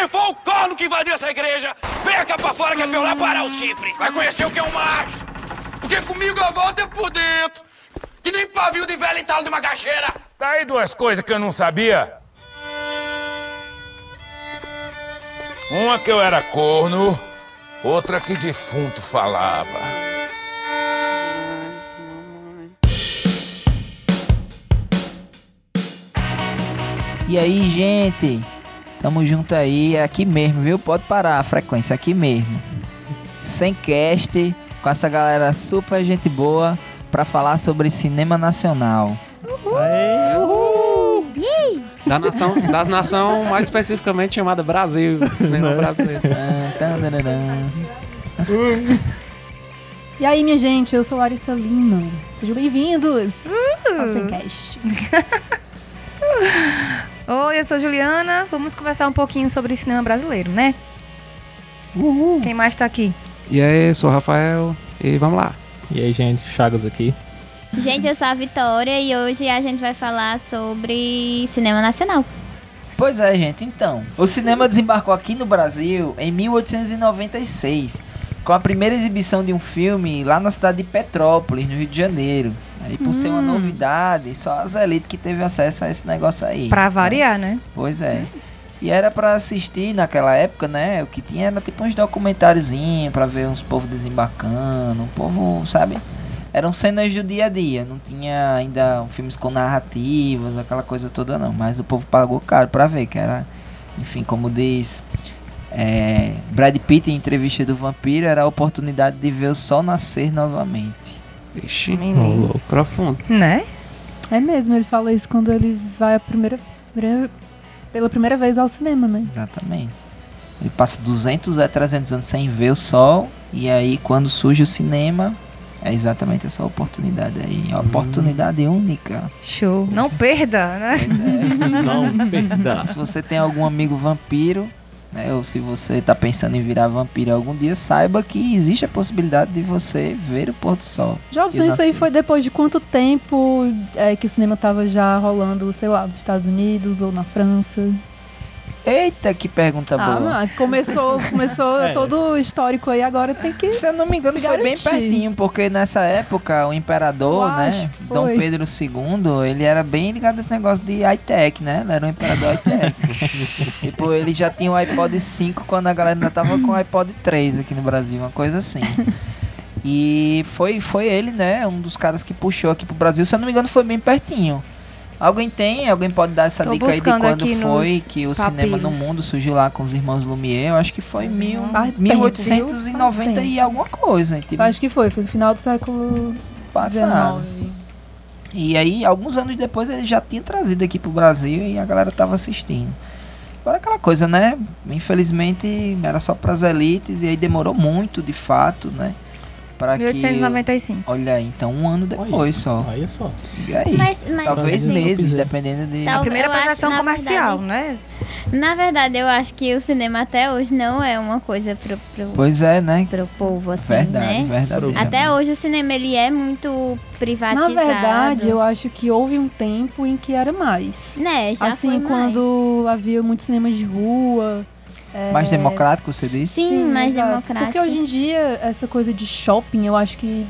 Quem foi o corno que invadiu essa igreja? Venha cá pra fora que é pra eu lá parar o chifre. Vai conhecer o que é um macho. Porque comigo eu volto é por dentro. Que nem pavio de velho entalo de uma caixeira. Tá aí duas coisas que eu não sabia. Uma que eu era corno, outra que defunto falava. E aí, gente? Tamo junto aí, é aqui mesmo, viu? Pode parar a frequência, aqui mesmo. Sem cast, com essa galera super gente boa pra falar sobre cinema nacional. Da nação, da nação mais especificamente chamada Brasil. Cinema brasileiro. Ah, tandararã. E aí, minha gente, eu sou Larissa Lima. Sejam bem-vindos ao Semcast. Oi, eu sou Juliana. Vamos conversar um pouquinho sobre cinema brasileiro, né? Quem mais tá aqui? E aí, eu sou o Rafael e vamos lá. E aí, gente, Chagas aqui. Gente, eu sou a Vitória e hoje a gente vai falar sobre cinema nacional. Pois é, gente, então. O cinema desembarcou aqui no Brasil em 1896, com a primeira exibição de um filme lá na cidade de Petrópolis, no Rio de Janeiro. Aí, por ser uma novidade, só as elites que teve acesso a esse negócio aí. Pra né? variar, né? Pois é. E era pra assistir naquela época, né? O que tinha era tipo uns documentáriozinhos pra ver uns povos desembarcando, um povo, sabe? Eram cenas do dia a dia, não tinha ainda filmes com narrativas, aquela coisa toda não. Mas o povo pagou caro pra ver, que era, enfim, como diz é, Brad Pitt em entrevista do Vampiro, era a oportunidade de ver o sol nascer novamente. Ixi, louco, profundo. Né? É mesmo, ele fala isso quando ele vai a primeira, pela primeira vez ao cinema, né? Exatamente. Ele passa 200 a 300 anos sem ver o sol, e aí quando surge o cinema, é exatamente essa oportunidade aí. Uma oportunidade única. Show. Não perda, né? É. Não perda. se você tem algum amigo vampiro, né, ou se você tá pensando em virar vampiro algum dia, saiba que existe a possibilidade de você ver o pôr do sol. Jobson, E isso aí foi depois de quanto tempo é, que o cinema tava já rolando, sei lá, nos Estados Unidos ou na França? Eita, que pergunta Ah, boa. começou, começou É. todo o histórico aí, agora tem que... Se eu não me engano, foi bem garantir. pertinho, porque nessa época o imperador, Eu né, Dom. Pedro II, ele era bem ligado a esse negócio de high-tech, né? Ele era um imperador high-tech. tipo, ele já tinha o iPod 5 quando a galera ainda tava com o iPod 3 aqui no Brasil, uma coisa assim. E foi, foi ele, né, um dos caras que puxou aqui pro Brasil. Se eu não me engano, foi bem pertinho. Alguém tem? Alguém pode dar essa Tô dica aí de quando foi que o cinema no mundo surgiu lá com os irmãos Lumière? Eu acho que foi mil, irmãos. Faz tempo, 1890 viu? e alguma coisa. Tipo, Acho que foi, foi no final do século passado. XIX. E aí, alguns anos depois, ele já tinha trazido aqui pro Brasil e a galera tava assistindo. Agora aquela coisa, né? Infelizmente era só pras elites e aí demorou muito, de fato, né? Pra que. 1895. Olha aí, então um ano depois só. Olha só. E aí? Mas, mas Talvez assim, meses, dependendo de. Tal- A primeira projeção na comercial, verdade- né? Na verdade, eu acho que o cinema até hoje não é uma coisa pro, pro, Pois é, né? pro povo, assim, Verdade, né? verdade. Até hoje o cinema ele é muito privatizado. Na verdade, eu acho que houve um tempo em que era mais. Né, já assim, foi mais. quando havia muitos cinemas de rua. É, Mais democrático, você disse? Sim, mais exato. democrático. Porque hoje em dia, essa coisa de shopping, eu acho que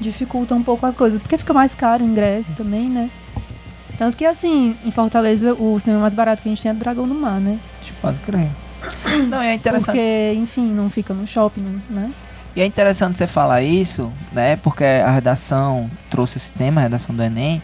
dificulta um pouco as coisas. Porque fica mais caro o ingresso também, né? Tanto que, assim, em Fortaleza, o cinema mais barato que a gente tem é Dragão do Mar, né? Pode crer. Não, é interessante. Porque, enfim, não fica no shopping, né? E é interessante você falar isso, né? Porque a redação trouxe esse tema, a redação do Enem.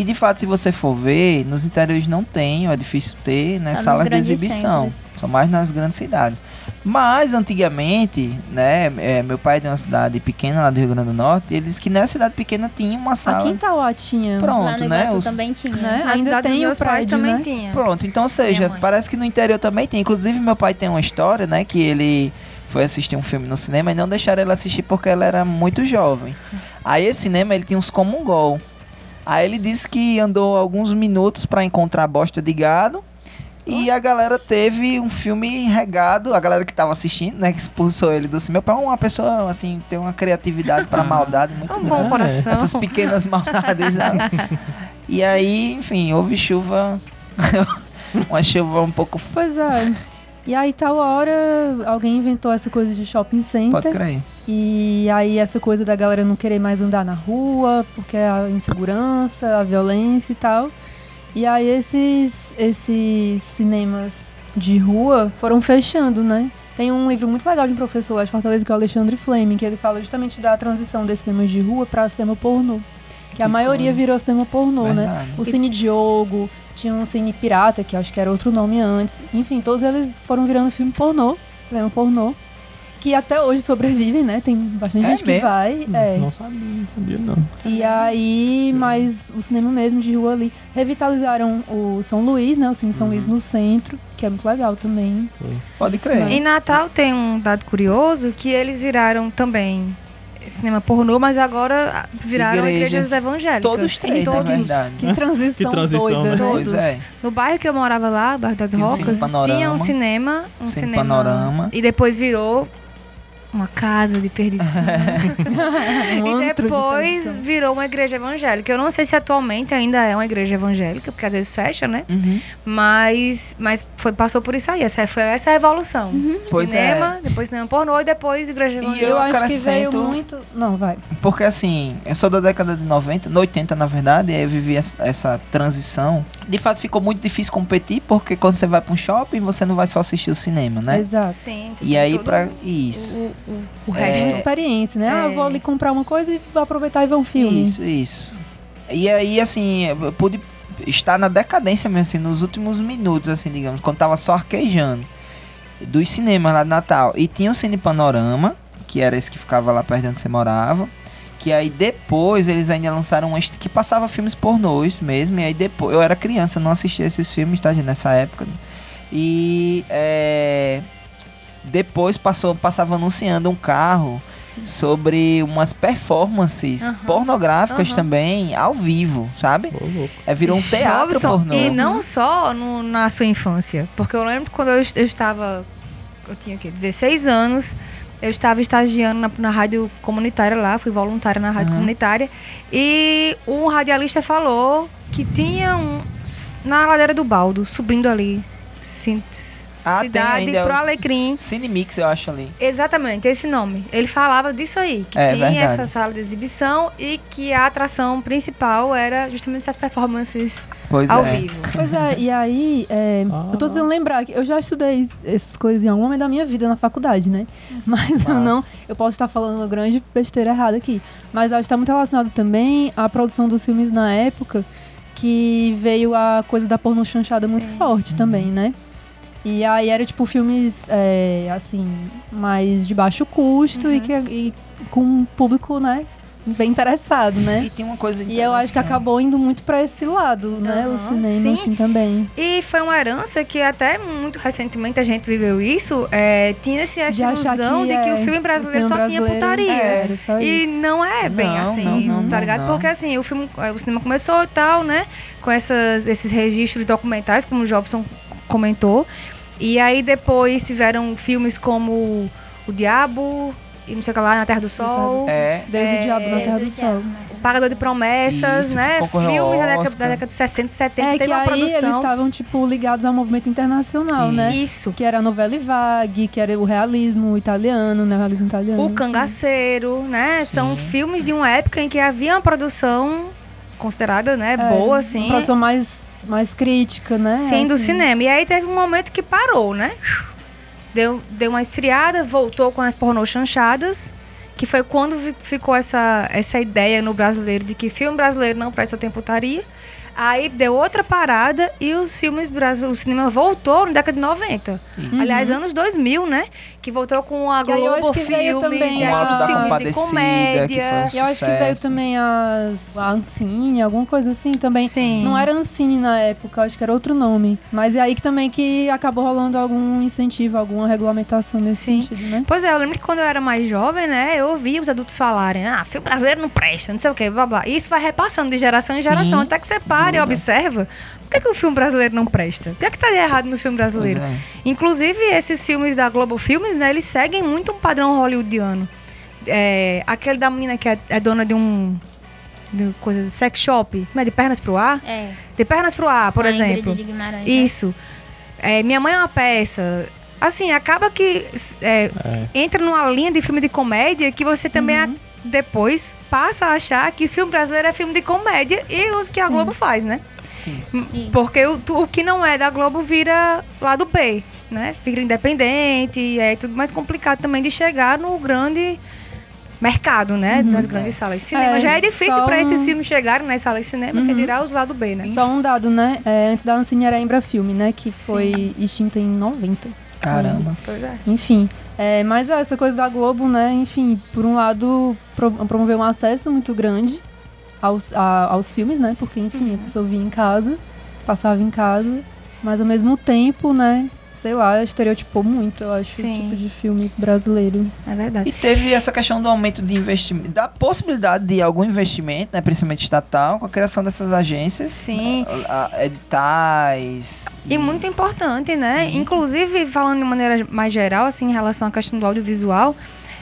E de fato, se você for ver, nos interiores não tem, ou é difícil ter, né? Nos Salas de exibição. centros. São mais nas grandes cidades. Mas antigamente, né? é, meu pai é de uma cidade pequena lá do Rio Grande do Norte, e ele disse que nessa cidade pequena tinha uma sala. Aqui em Tauá tinha. Lá Pronto, no né? Os- também tinha. Né? Ainda tem o prédio, também né? tinha. Pronto, então, ou seja, parece que no interior também tem. Inclusive, meu pai tem uma história, né? Que ele foi assistir um filme no cinema e não deixaram ele assistir porque ela era muito jovem. Aí esse cinema, ele tinha uns comungol. Aí ele disse que andou alguns minutos pra encontrar bosta de gado. E a galera teve um filme regado, a galera que tava assistindo, né, que expulsou ele do cinema. Meu pai é uma pessoa, assim, tem uma criatividade pra maldade muito É um grande. bom coração. Essas pequenas maldades, sabe? E aí, enfim, houve chuva. uma chuva um pouco. Pois é. E aí, tal hora, alguém inventou essa coisa de shopping center. Pode crer. E aí essa coisa da galera não querer mais andar na rua, porque a insegurança, a violência e tal. E aí esses, esses cinemas de rua foram fechando, né? Tem um livro muito legal de um professor lá de Fortaleza, que é o Alexandre Fleming, que ele fala justamente da transição desses cinemas de rua para cinema pornô. Que a Que maioria virou cinema pornô, né? Verdade. O Cine Diogo, tinha um Cine Pirata, que acho que era outro nome antes. Enfim, todos eles foram virando filme pornô, cinema pornô. Que até hoje sobrevivem, né? Tem bastante É gente que mesmo? vai. É. Não sabia, não sabia não. E aí, mas o cinema mesmo de rua ali. Revitalizaram o São Luís, né? O Cine São Luís no centro, que é muito legal também. Pode Isso, crer. né? Em Natal tem um dado curioso que eles viraram também cinema pornô, mas agora viraram Igrejas. igrejas evangélicas. Todos três, na todos. verdade. Que transição, Que transição, doida, né? né? Pois é. No bairro que eu morava lá, bairro das Rocas, tinha um cinema, um Cine cinema panorama. e depois virou uma casa de perdição. Um e de depois tradição. virou uma igreja evangélica. Eu não sei se atualmente ainda é uma igreja evangélica, porque às vezes fecha, né? Uhum. Mas, mas foi, passou por isso aí. Essa, foi essa a evolução. Pois cinema, depois cinema pornô e depois igreja evangélica. eu Eu acho que veio muito. Não, vai. Porque assim, eu sou da década de 90, no 80 na verdade, e aí eu vivi essa, essa transição. De fato ficou muito difícil competir, porque quando você vai pra um shopping, você não vai só assistir o cinema, né? Exato. Sim, E aí pra. Isso. O, o, o É. É uma resto. experiência, né? Ah, eu vou É. ali comprar uma coisa e vou aproveitar e ver um filme. Isso, isso. E aí, assim, eu pude estar na decadência mesmo, assim, nos últimos minutos, assim, digamos, quando tava só arquejando. Dos cinemas lá de Natal. E tinha o Cine Panorama, que era esse que ficava lá perto de onde você morava. Que aí depois eles ainda lançaram um que passava filmes pornôs mesmo. E aí depois. Eu era criança, não assistia esses filmes, tá, gente, nessa época. E é, depois passou, passava anunciando um carro sobre umas performances Aham. pornográficas Aham. também ao vivo, sabe? É, virou um teatro Robson, pornô. E não só no- na sua infância. Porque eu lembro quando eu, eu estava. Eu tinha o quê? 16 anos. Eu estava estagiando na, na rádio comunitária lá, fui voluntária na rádio Aham. comunitária. E um radialista falou que tinha um. Na ladeira do baldo, subindo ali. Cin- Ah, tem cidade ainda pro Alecrim. Cine Mix, eu acho ali. Exatamente, esse nome. Ele falava disso aí, que É, tinha verdade. essa sala de exibição e que a atração principal era justamente essas performances Pois ao é. vivo. Pois é, e aí, é, eu tô tentando lembrar que eu já estudei essas coisas em algum momento da minha vida na faculdade, né? Mas eu Massa. não, eu posso estar falando uma grande besteira errada aqui. Mas acho que está muito relacionado também à produção dos filmes na época, que veio a coisa da porno chanchada muito forte também, né? E aí era tipo filmes, é, assim, mais de baixo custo Uhum. e, que, e com um público, né? Bem interessado, né? E tem uma coisa E eu acho que acabou indo muito pra esse lado, né? Aham, o cinema, sim. assim, também. E foi uma herança que até muito recentemente a gente viveu isso. é, tinha-se essa De ilusão que, de que é, o filme brasileiro o só cinema tinha brasileiro putaria. é, Era só E isso. não é bem Não, assim, não, não, tá não, ligado? não. Porque assim, o filme, o cinema começou e tal, né? Com essas, esses registros documentais, como o Jobson comentou. E aí depois tiveram filmes como O Diabo e não sei o que lá, Na Terra do Sol. É, Deus e o É, Diabo na Terra do Deus o Sol. Pagador de Promessas, Isso, que né? Filmes da década, da década de 60 e 70. É teve que uma aí produção. eles estavam, tipo, ligados ao movimento internacional, né? Isso. Que era a novela e vague, que era o realismo italiano, né? O realismo italiano. O Cangaceiro, né? São filmes de uma época em que havia uma produção considerada, né, É, boa, assim. Uma produção mais, mais crítica, né? Sim, do Assim. cinema. E aí teve um momento que parou, né? Deu, deu uma esfriada, voltou com as pornô chanchadas, que foi quando ficou essa, essa ideia no brasileiro de que filme brasileiro não presta tem putaria. Aí deu outra parada e os filmes brasileiros, o cinema voltou na década de 90. Aliás, anos 2000, né? Que voltou com a Uhum. Eu Globo acho que veio Filmes, também e Com o Alto da os filmes de comédia. um E eu acho que veio também as. A Ancine, alguma coisa assim também. Sim. Não era Ancine na época, acho que era outro nome. Mas é aí que também que acabou rolando algum incentivo, alguma regulamentação nesse Sim. sentido, né? Pois é, eu lembro que quando eu era mais jovem, né, eu ouvia os adultos falarem, ah, filme brasileiro não presta, não sei o quê, blá blá. E isso vai repassando de geração em Sim. geração, até que você para e observa. Por que, que o filme brasileiro não presta? O que é que tá de errado no filme brasileiro? é. Inclusive, esses filmes da Globo Filmes, né, eles seguem muito um padrão hollywoodiano. É, aquele da menina que é, é dona de um. De coisa de sex shop, como é de pernas pro ar? É. De pernas pro ar, por a exemplo. Ingrid de Guimarães, né? Isso. É, Minha Mãe é uma peça. assim, acaba que é, É. entra numa linha de filme de comédia que você também a- depois passa a achar que filme brasileiro é filme de comédia e os que a Sim. Globo faz, né? Isso. Porque o, tu- o que não é da Globo vira lá do B, né? Fica independente e é tudo mais complicado também de chegar no grande mercado, né? Das grandes salas de cinema. É, Já é difícil para um- esses filmes chegarem nas salas de cinema, que dirá os lá do B, né? Só um dado, né? É, antes da Ancine era a Embra Filme, né? Que foi extinta em 90. Caramba. Pois é. Enfim. É, mas é, essa coisa da Globo, né? Enfim, por um lado, pro, promoveu um acesso muito grande aos, a- aos filmes, né? Porque, enfim, a pessoa via em casa, passava em casa, mas ao mesmo tempo, né? Sei lá, estereotipou muito, eu acho, Sim. o tipo de filme brasileiro. É verdade. E teve essa questão do aumento de investimento, da possibilidade de algum investimento, né, principalmente estatal, com a criação dessas agências, Sim. a- a- editais. E muito importante, né? Sim. Inclusive, falando de maneira mais geral, assim, em relação à questão do audiovisual,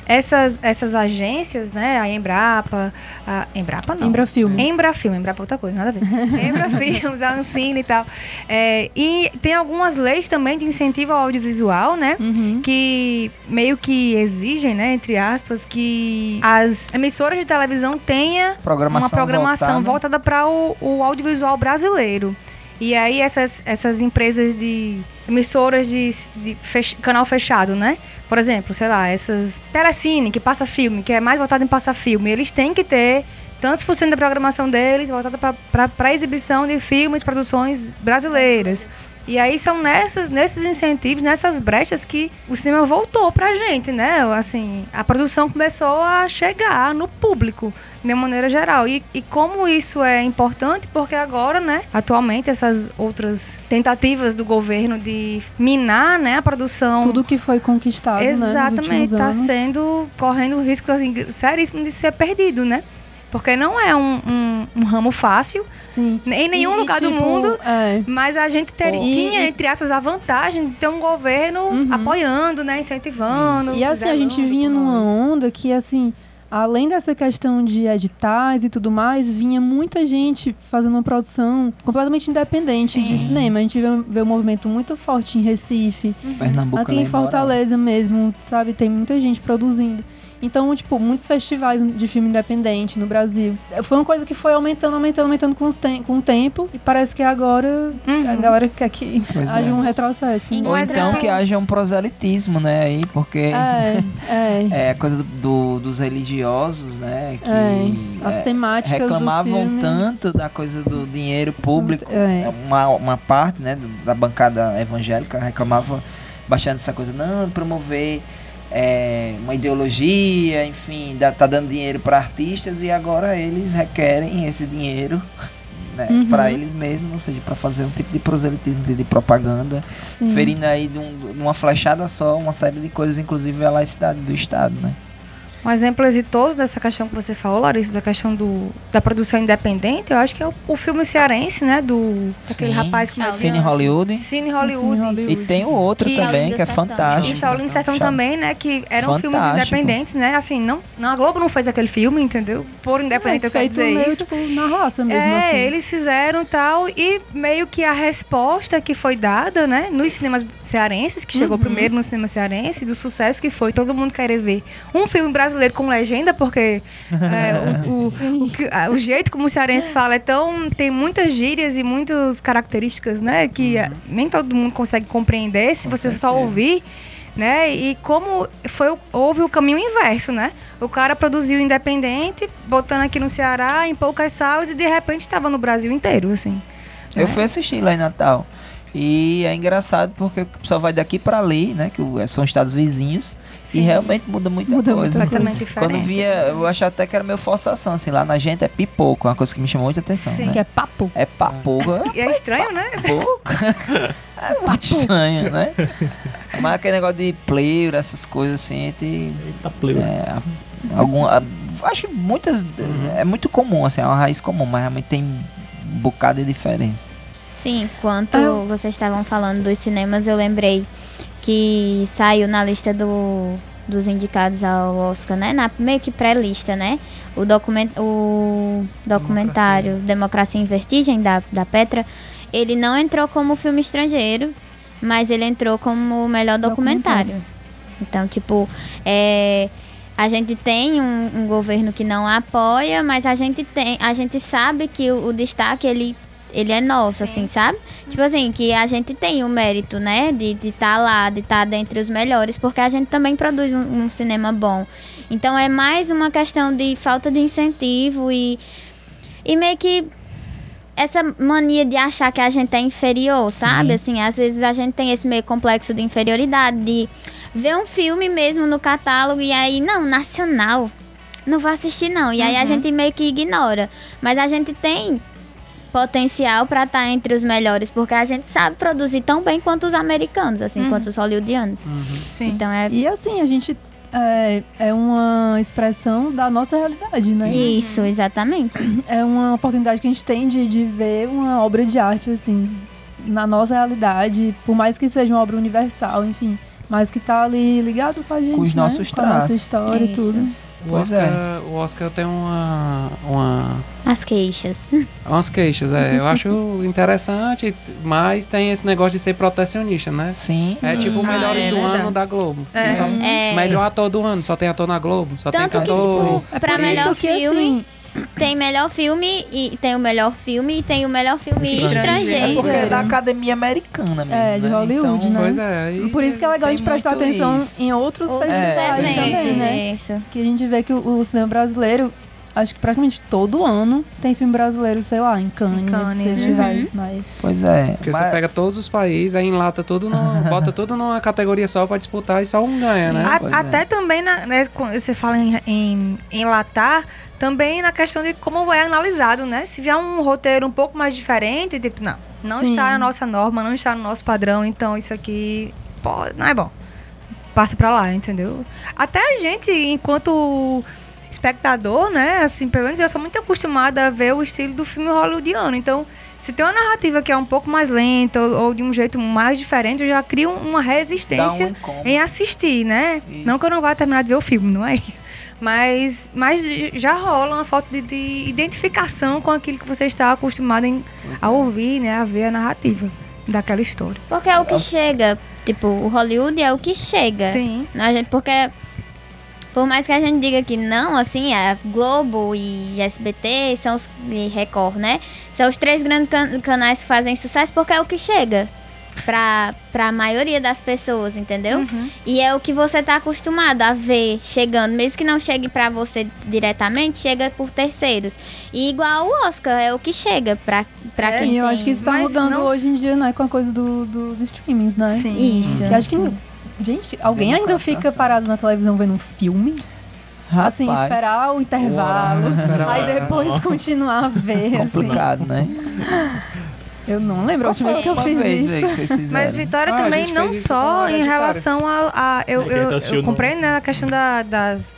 essas, essas agências, né? A Embrapa, a Embrapa não. Embra Filme. Embrafilme, Embrapa é outra coisa, nada a ver. Embrafilmes, a Ancine e tal. É, e tem algumas leis também de incentivo ao audiovisual, né? Uhum. que meio que exigem, né, entre aspas, que as emissoras de televisão tenham Programação uma programação voltada. voltada para o, o audiovisual brasileiro. E aí essas, essas empresas de emissoras de, de fech- canal fechado, né? Por exemplo, sei lá, essas Telecine, que passa filme, que é mais voltado em passar filme, eles têm que ter tantos por cento da programação deles voltada para exibição de filmes, produções brasileiras. E aí são nessas, nesses incentivos, nessas brechas que o cinema voltou pra gente, né? Assim, a produção começou a chegar no público, de uma maneira geral. E, e como isso é importante, porque agora, né, atualmente, essas outras tentativas do governo de minar, né, a produção. Tudo que foi conquistado, né? nos Exatamente, últimos está anos. sendo, correndo o risco assim, seríssimo de ser perdido, né? Porque não é um, um- um ramo fácil, Sim. em nenhum E- e, lugar do tipo, mundo. É. Mas a gente ter, E- tinha, entre aspas, a vantagem de ter um governo Uhum. apoiando, né? Incentivando. E assim, a gente vinha numa onda que, assim, além dessa questão de editais e tudo mais, vinha muita gente fazendo uma produção completamente independente de Sim. cinema. A gente vê, vê um movimento muito forte em Recife, Pernambuco aqui em. Fortaleza mesmo, sabe? Tem muita gente produzindo. Então, tipo, muitos festivais de filme independente no Brasil. Foi uma coisa que foi aumentando, aumentando, aumentando com, os tem- com o tempo. E parece que agora Uhum. a galera quer que Pois haja é. um retrocesso. Sim. Ou então é- que haja um proselitismo, né, aí, porque É, é. é coisa do, do- dos religiosos, né, que É, as é, temáticas dos reclamavam tanto da coisa do dinheiro público. É. Uma, uma parte, né, da bancada evangélica reclamava bastante essa coisa, não, promover é, uma ideologia, enfim, dá, tá dando dinheiro para artistas e agora eles requerem esse dinheiro né, Uhum. para eles mesmos, ou seja, para fazer um tipo de proselitismo, de, de propaganda, Sim. ferindo aí de, um- de uma flechada só uma série de coisas, inclusive a laicidade do Estado, né? Um exemplo exitoso dessa questão que você falou, Larissa, da questão do, da produção independente, eu acho que é o, o filme cearense, né? Do Sim. rapaz que Shaolin. Cine Hollywood. Cine Hollywood. Hollywood. E tem o outro Que- também, que é fantástico. E Shaolin Sertão Shaolin. também, né? Que eram filmes Fantástico. independentes, né? Assim, não, não, a Globo não fez aquele filme, entendeu? Por independente, eu quero dizer meio, isso. tipo, na raça mesmo, é, assim. eles fizeram tal e meio que a resposta que foi dada, né, nos cinemas cearenses, que chegou Uhum. primeiro no cinema cearense, do sucesso que foi todo mundo querer ver um filme brasileiro com legenda, porque é, o, o, o o jeito como o cearense fala é tão tem muitas gírias e muitas características, né, que é, nem todo mundo consegue compreender se Com você só certeza. ouvir. Né? E como foi, o- houve o caminho inverso, né? O cara produziu independente, botando aqui no Ceará, em poucas salas, e de repente estava no Brasil inteiro, assim. Eu fui assistir lá em Natal. E é engraçado porque o pessoal vai daqui pra ali, né? Que o- são estados vizinhos. Sim. E realmente muda muita Muda coisa. muita Completamente diferente. Quando via, eu achava até que era meio forçação, assim, lá na gente é pipoco, uma coisa que me chamou muita atenção, Sim. né? Que é papo. É papoco, é é estranho, né? pouco. é muito estranho, né? Mas aquele negócio de pleura, essas coisas assim, a gente, Eita, pleu. é, algum, a- acho que muitas, é muito comum, assim, é uma raiz comum, mas realmente tem um bocado de diferença. Sim, enquanto Ah. vocês estavam falando dos cinemas, eu lembrei que saiu na lista do, dos indicados ao Oscar, né? Na, meio que pré-lista, né? O, document, o documentário Democracia em Vertigem, da, da Petra, ele não entrou como filme estrangeiro, mas ele entrou como o melhor documentário. Então, tipo, é, a gente tem um, um governo que não apoia, mas a gente tem, a gente sabe que o, o destaque ele ele é nosso, assim, sabe? Tipo assim, que a gente tem o mérito, né? De estar de tá lá, de estar tá dentre os melhores, porque a gente também produz um, um cinema bom. Então é mais uma questão de falta de incentivo e, e meio que essa mania de achar que a gente é inferior, sabe? Assim, às vezes a gente tem esse meio complexo de inferioridade, de ver um filme mesmo no catálogo e aí, não, nacional, não vou assistir não. E aí a gente meio que ignora. Mas a gente tem potencial para estar tá entre os melhores, porque a gente sabe produzir tão bem quanto os americanos, assim, Uhum. quanto os hollywoodianos. Sim. Então é E assim, a gente é, é uma expressão da nossa realidade, né? isso, exatamente. É uma oportunidade que a gente tem de, de ver uma obra de arte, assim, na nossa realidade, por mais que seja uma obra universal, enfim, mas que tá ali ligado com a gente, Com os né? nossos com a nossa traços. história e tudo. O Pois Oscar, é. o Oscar tem uma, uma As queixas. umas queixas, é. Eu acho interessante, mas tem esse negócio de ser protecionista, né? Sim. É tipo o Ah, melhores é do verdade. ano da Globo. É. Só- É. Melhor ator do ano, só tem ator na Globo, só Tanto tem que, cantor. tipo, pra melhor isso que, filme, assim, tem melhor filme e tem o melhor filme e tem o melhor filme Estrangeiro. É estrangeiro. porque é Estrangeiro. da academia americana mesmo. É, de né? Hollywood, então, né? Pois é. E, Por isso que é legal a gente prestar atenção isso. em outros Outros festivais É, também, né? isso. Que a gente vê que o, o cinema brasileiro, acho que praticamente todo ano tem filme brasileiro, sei lá, em Cannes, Em Cannes, né? festivais, mas... Pois é. Porque mas- você pega todos os países, aí enlata tudo, no, bota tudo numa categoria só pra disputar e só um ganha, né? A- é. até também, na, né, quando você fala em, em, em latar, também na questão de como é analisado, né? Se vier um roteiro um pouco mais diferente, tipo, não, não Sim. está na nossa norma, não está no nosso padrão, então isso aqui pô, não é bom. Passa pra lá, entendeu? Até a gente, enquanto espectador, né? Assim, pelo menos eu sou muito acostumada a ver o estilo do filme hollywoodiano. Então, se tem uma narrativa que é um pouco mais lenta ou, ou de um jeito mais diferente, eu já crio uma um resistência incômodo. em assistir, né? Isso. Não que eu não vá terminar de ver o filme, não é isso. Mas, mas já rola uma falta de, de identificação com aquilo que você está acostumado em- a é. ouvir, né? A ver a narrativa daquela história. Porque é o que chega. Tipo, o Hollywood é o que chega. Sim. A gente, porque por mais que a gente diga que não, assim, a Globo e SBT são os, e Record, né? São os três grandes can- canais que fazem sucesso porque é o que chega pra, pra maioria das pessoas, entendeu? Uhum. E é o que você tá acostumado a ver chegando, mesmo que não chegue pra você diretamente, chega por terceiros. E igual o Oscar, é o que chega pra, pra É, quem E eu tem. acho que isso tá Mas mudando não- hoje em dia, né? Com a coisa do- dos streamings, né? Sim. Isso. E acho que... Gente, alguém ainda fica parado na televisão vendo um filme? Assim, Rapaz, esperar o intervalo, Horário, esperar o aí depois continuar a ver, assim. complicado, né? Eu não lembro a última vez que eu fiz vez isso. aí que vocês fizeram. Mas Vitória Ah, a também gente não fez isso só em relação a. a- eu, eu, tá eu assistindo- comprei né, na questão da, das.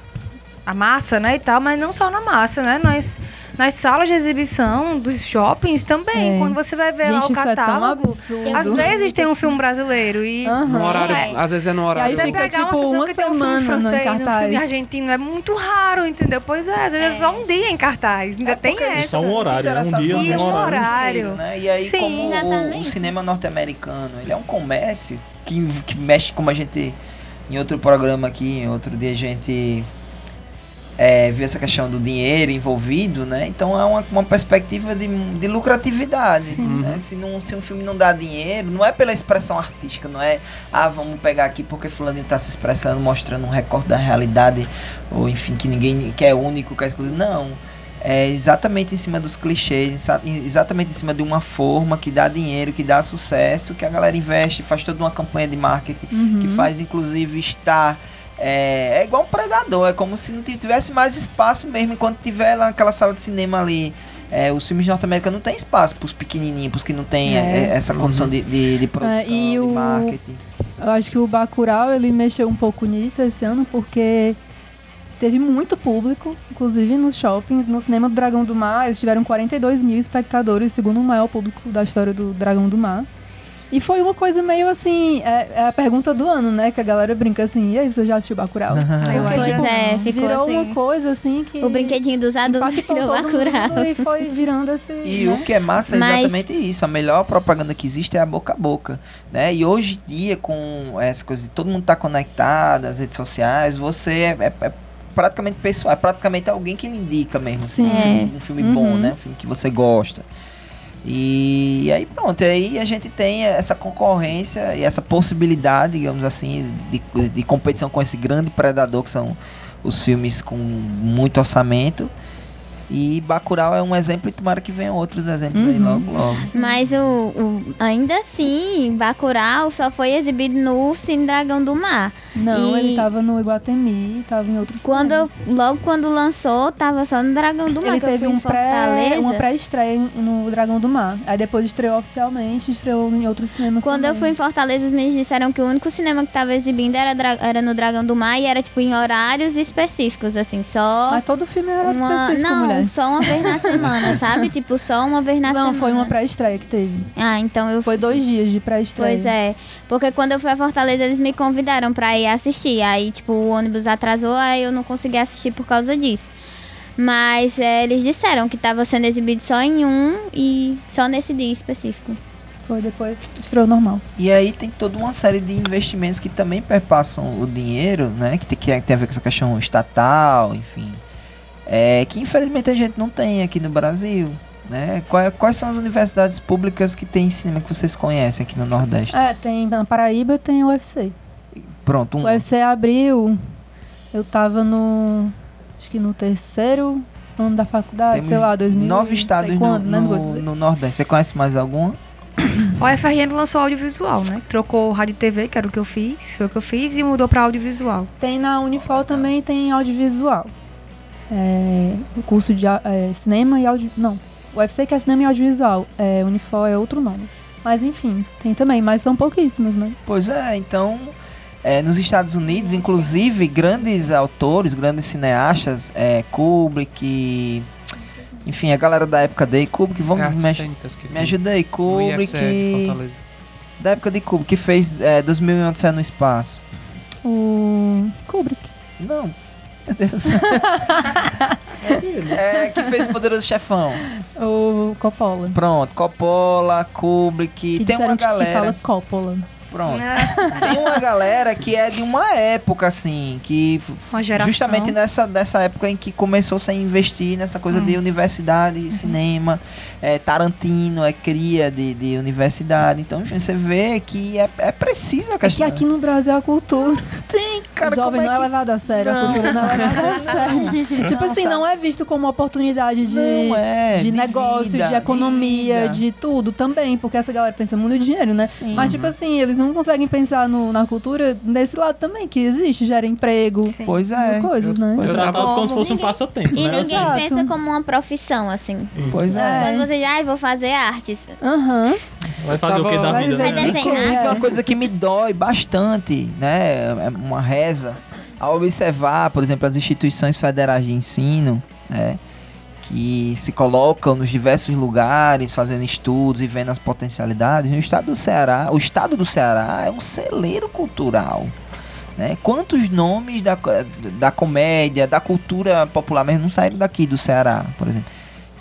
A massa, né, e tal, mas não só na massa, né? Nós, nas salas de exibição dos shoppings também. É. Quando você vai ver lá Gente, o isso é tão catálogo. absurdo. às vezes tem um filme brasileiro e. Aham. No horário, É. às vezes é no E horário. aí Você fica, tipo, uma que tem um filme semana no francês, um filme cartaz. argentino é muito raro, entendeu? Pois é, às vezes é, É. só um dia em cartaz. Ainda tem porque essa. Só um horário, é um dia, E um horário. horário. né? E aí, Sim, como o, o cinema norte-americano, ele é um comércio que, que mexe, como a gente, em outro programa aqui, em outro dia a gente é, viu essa questão do dinheiro envolvido, né? Então é uma, uma perspectiva de, de lucratividade, né? Se, não, se um filme não dá dinheiro, não é pela expressão artística, não é, ah, vamos pegar aqui porque fulano está se expressando, mostrando um recorte da realidade, ou enfim, que ninguém, que é único, que é exclusivo. Não, é exatamente em cima dos clichês, exa- exatamente em cima de uma forma que dá dinheiro, que dá sucesso, que a galera investe, faz toda uma campanha de marketing, Uhum. que faz inclusive estar. É, é igual um predador, é como se não tivesse mais espaço mesmo enquanto tiver lá naquela sala de cinema ali. É, os filmes norte-americanos não tem espaço pros pequenininhos, pros que não tem É. é, essa condição de, de, de produção, e de o- marketing. Eu acho que o Bacurau, ele mexeu um pouco nisso esse ano, porque teve muito público, inclusive nos shoppings. No cinema do Dragão do Mar, eles tiveram 42 mil espectadores, segundo o maior público da história do Dragão do Mar. E foi uma coisa meio assim, é, é a pergunta do ano, né? Que a galera brinca assim, e aí, você já assistiu Bacurau? Pois tipo, é, ficou virou assim. uma coisa assim que... O brinquedinho dos adultos virou Bacurau. E foi virando esse... E né? o que é massa é Mas- exatamente isso. A melhor propaganda que existe é a boca a boca. Né? E hoje em dia, com essa coisa de todo mundo tá conectado, as redes sociais, você é, é- é praticamente pessoal, é praticamente alguém que lhe indica mesmo. assim, Sim. um filme, um filme bom, Uhum. né? Um filme que você gosta. E aí pronto, aí a gente tem essa concorrência e essa possibilidade, digamos assim, de, de competição com esse grande predador que são os filmes com muito orçamento. E Bacurau é um exemplo e tomara que venham outros exemplos aí Uhum. logo, logo. Mas o, o- ainda assim, Bacurau só foi exibido no Cine Dragão do Mar. Não, E- ele tava no Iguatemi, tava em outros Quando eu, cinemas. logo quando lançou, tava só no Dragão do Mar. Ele que eu teve um pré, uma pré-estreia no Dragão do Mar. Aí depois estreou oficialmente, estreou em outros cinemas Quando eu também. fui em Fortaleza, os meninos disseram que o único cinema que tava exibindo era, era no Dragão do Mar e era tipo em horários específicos, assim, só. Mas todo filme era uma... específico, Não, mulher. Só uma vez na semana, sabe? Tipo, só uma vez na Não, semana. foi uma pré-estreia que teve. Ah, então eu Foi dois dias de pré-estreia. Pois é, porque quando eu fui a Fortaleza, eles me convidaram pra ir assistir. Aí, tipo, o ônibus atrasou, aí eu não consegui assistir por causa disso. Mas é, eles disseram que tava sendo exibido só em um e só nesse dia específico. Foi depois, estreou normal. E aí tem toda uma série de investimentos que também perpassam o dinheiro, né? Que tem, que tem a ver com essa questão estatal, enfim. É, que infelizmente a gente não tem aqui no Brasil. Né? Quais, quais são as universidades públicas que tem cinema que vocês conhecem aqui no Nordeste? É, tem na Paraíba tem o UFC. Pronto, O um. UFC abriu. Eu tava no. Acho que no terceiro ano da faculdade, Temos sei lá, 2000. nove estados no, quando, né? Não vou no, no Nordeste. Você conhece mais algum? O FRN lançou audiovisual, né? Trocou rádio e TV, que era o que eu fiz, foi o que eu fiz, e mudou pra audiovisual. Tem na Unifol também tem audiovisual. É, o curso de é, cinema e audio. Não. O UFC que é cinema e audiovisual. É, Unifol é outro nome. Mas enfim, tem também, mas são pouquíssimas, né? Pois é, então, é, nos Estados Unidos, inclusive, grandes autores, grandes cineastas, é, Kubrick, enfim, a galera da época dele, Kubrick, vamos, Artes me, aj- cênicas que me ajuda aí, de Kubrick, Fortaleza. da época de Kubrick, que fez é, 2001 Odisseia no Espaço. O Kubrick. Não, meu Deus. é, que fez o Poderoso Chefão. O Coppola. Pronto, Coppola, Kubrick, Que tem uma disseram que, galera... fala Coppola. Pronto. É, Tem uma galera que é de uma época, assim, que f- Uma geração. justamente nessa, nessa época em que começou -se a investir nessa coisa Hum. de universidade, cinema, é, Tarantino é cria de, de universidade. Então, enfim, você vê que é, é precisa a É que questão. aqui no Brasil a cultura. tem, cara, o jovem como não é é que... levado a sério, Não. a cultura não é levada a sério. tipo assim, sabe? não é visto como uma oportunidade de, é, de, de negócio, vida, de economia, vida. de tudo também, porque essa galera pensa muito em dinheiro, né? Sim. Mas, tipo assim, eles não conseguem pensar no- na cultura desse lado também, que existe, gera emprego, Sim. Pois é. coisas, né? Eu é. tratava como Como se fosse um ninguém- passatempo, E né? ninguém Exato. pensa como uma profissão, assim. Pois é. É. Quando diz, ai, vou fazer artes. Aham. Vai fazer o que Tava- da Vai vida, né? de- desenhar. Inclusive, É. uma coisa que me dói bastante, né? É uma reza, ao observar, por exemplo, as instituições federais de ensino, né? Que se colocam nos diversos lugares, fazendo estudos e vendo as potencialidades. No estado do Ceará, o estado do Ceará é um celeiro cultural. Né? Quantos nomes da, da comédia, da cultura popular mesmo não saíram daqui do Ceará, por exemplo?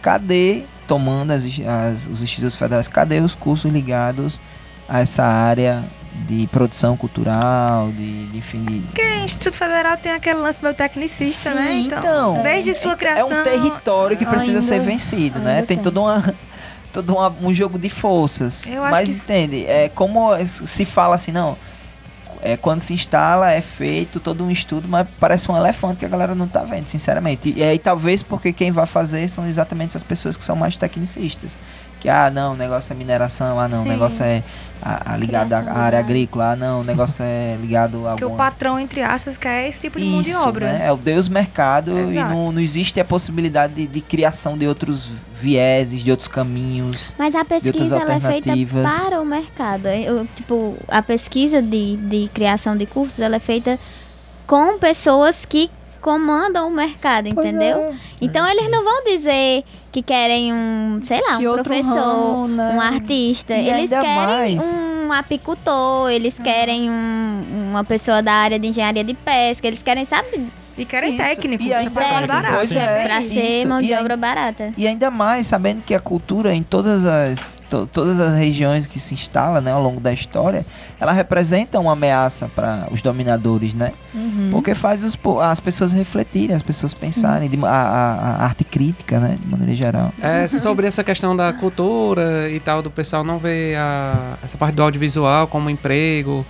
Cadê, tomando as, as- os institutos federais, cadê os cursos ligados a essa área de produção cultural, de, de enfim, de, Porque o Instituto Federal tem aquele lance meio tecnicista, Sim, né? então. desde sua é, criação. é um território que precisa ainda- ser vencido, né? Tem tem. todo uma todo um jogo de forças. Eu acho Mas que- entende? É como se fala assim, não. É, quando se instala, é feito todo um estudo, mas parece um elefante que a galera não tá vendo, sinceramente. E aí talvez porque quem vai fazer são exatamente essas pessoas que são mais tecnicistas. Que, ah, não, o negócio é mineração, ah, não, o Sim. negócio é a, a ligado à área agrícola, ah, não, o negócio é ligado a Que o alguma... patrão, entre aspas, quer esse tipo de mão de Isso, obra. né? É o Deus mercado e Exato. não, não existe a possibilidade de, de criação de outros vieses, de outros caminhos. Mas a outras pesquisa ela é feita alternativas. para o mercado. Eu, tipo, a pesquisa de, de criação de cursos ela é feita com pessoas que comandam o mercado, Pois entendeu? é. Então eles não vão dizer que querem um, sei lá, Que um professor, ramo, né? um artista. E eles querem mais- um apicultor, eles querem um- uma pessoa da área de engenharia de pesca, eles querem, sabe, E querem Isso. técnicos, E ainda- pra barato. Pois é, pra isso. ser mão de obra barata. E ainda mais sabendo que a cultura em todas as, to- todas as regiões que se instala né, ao longo da história, ela representa uma ameaça para os dominadores, né? Uhum. Porque faz os, as pessoas refletirem, as pessoas pensarem, de, a- a arte crítica, né? De maneira geral. É sobre essa questão da cultura e tal, do pessoal não ver a, essa parte do audiovisual como emprego.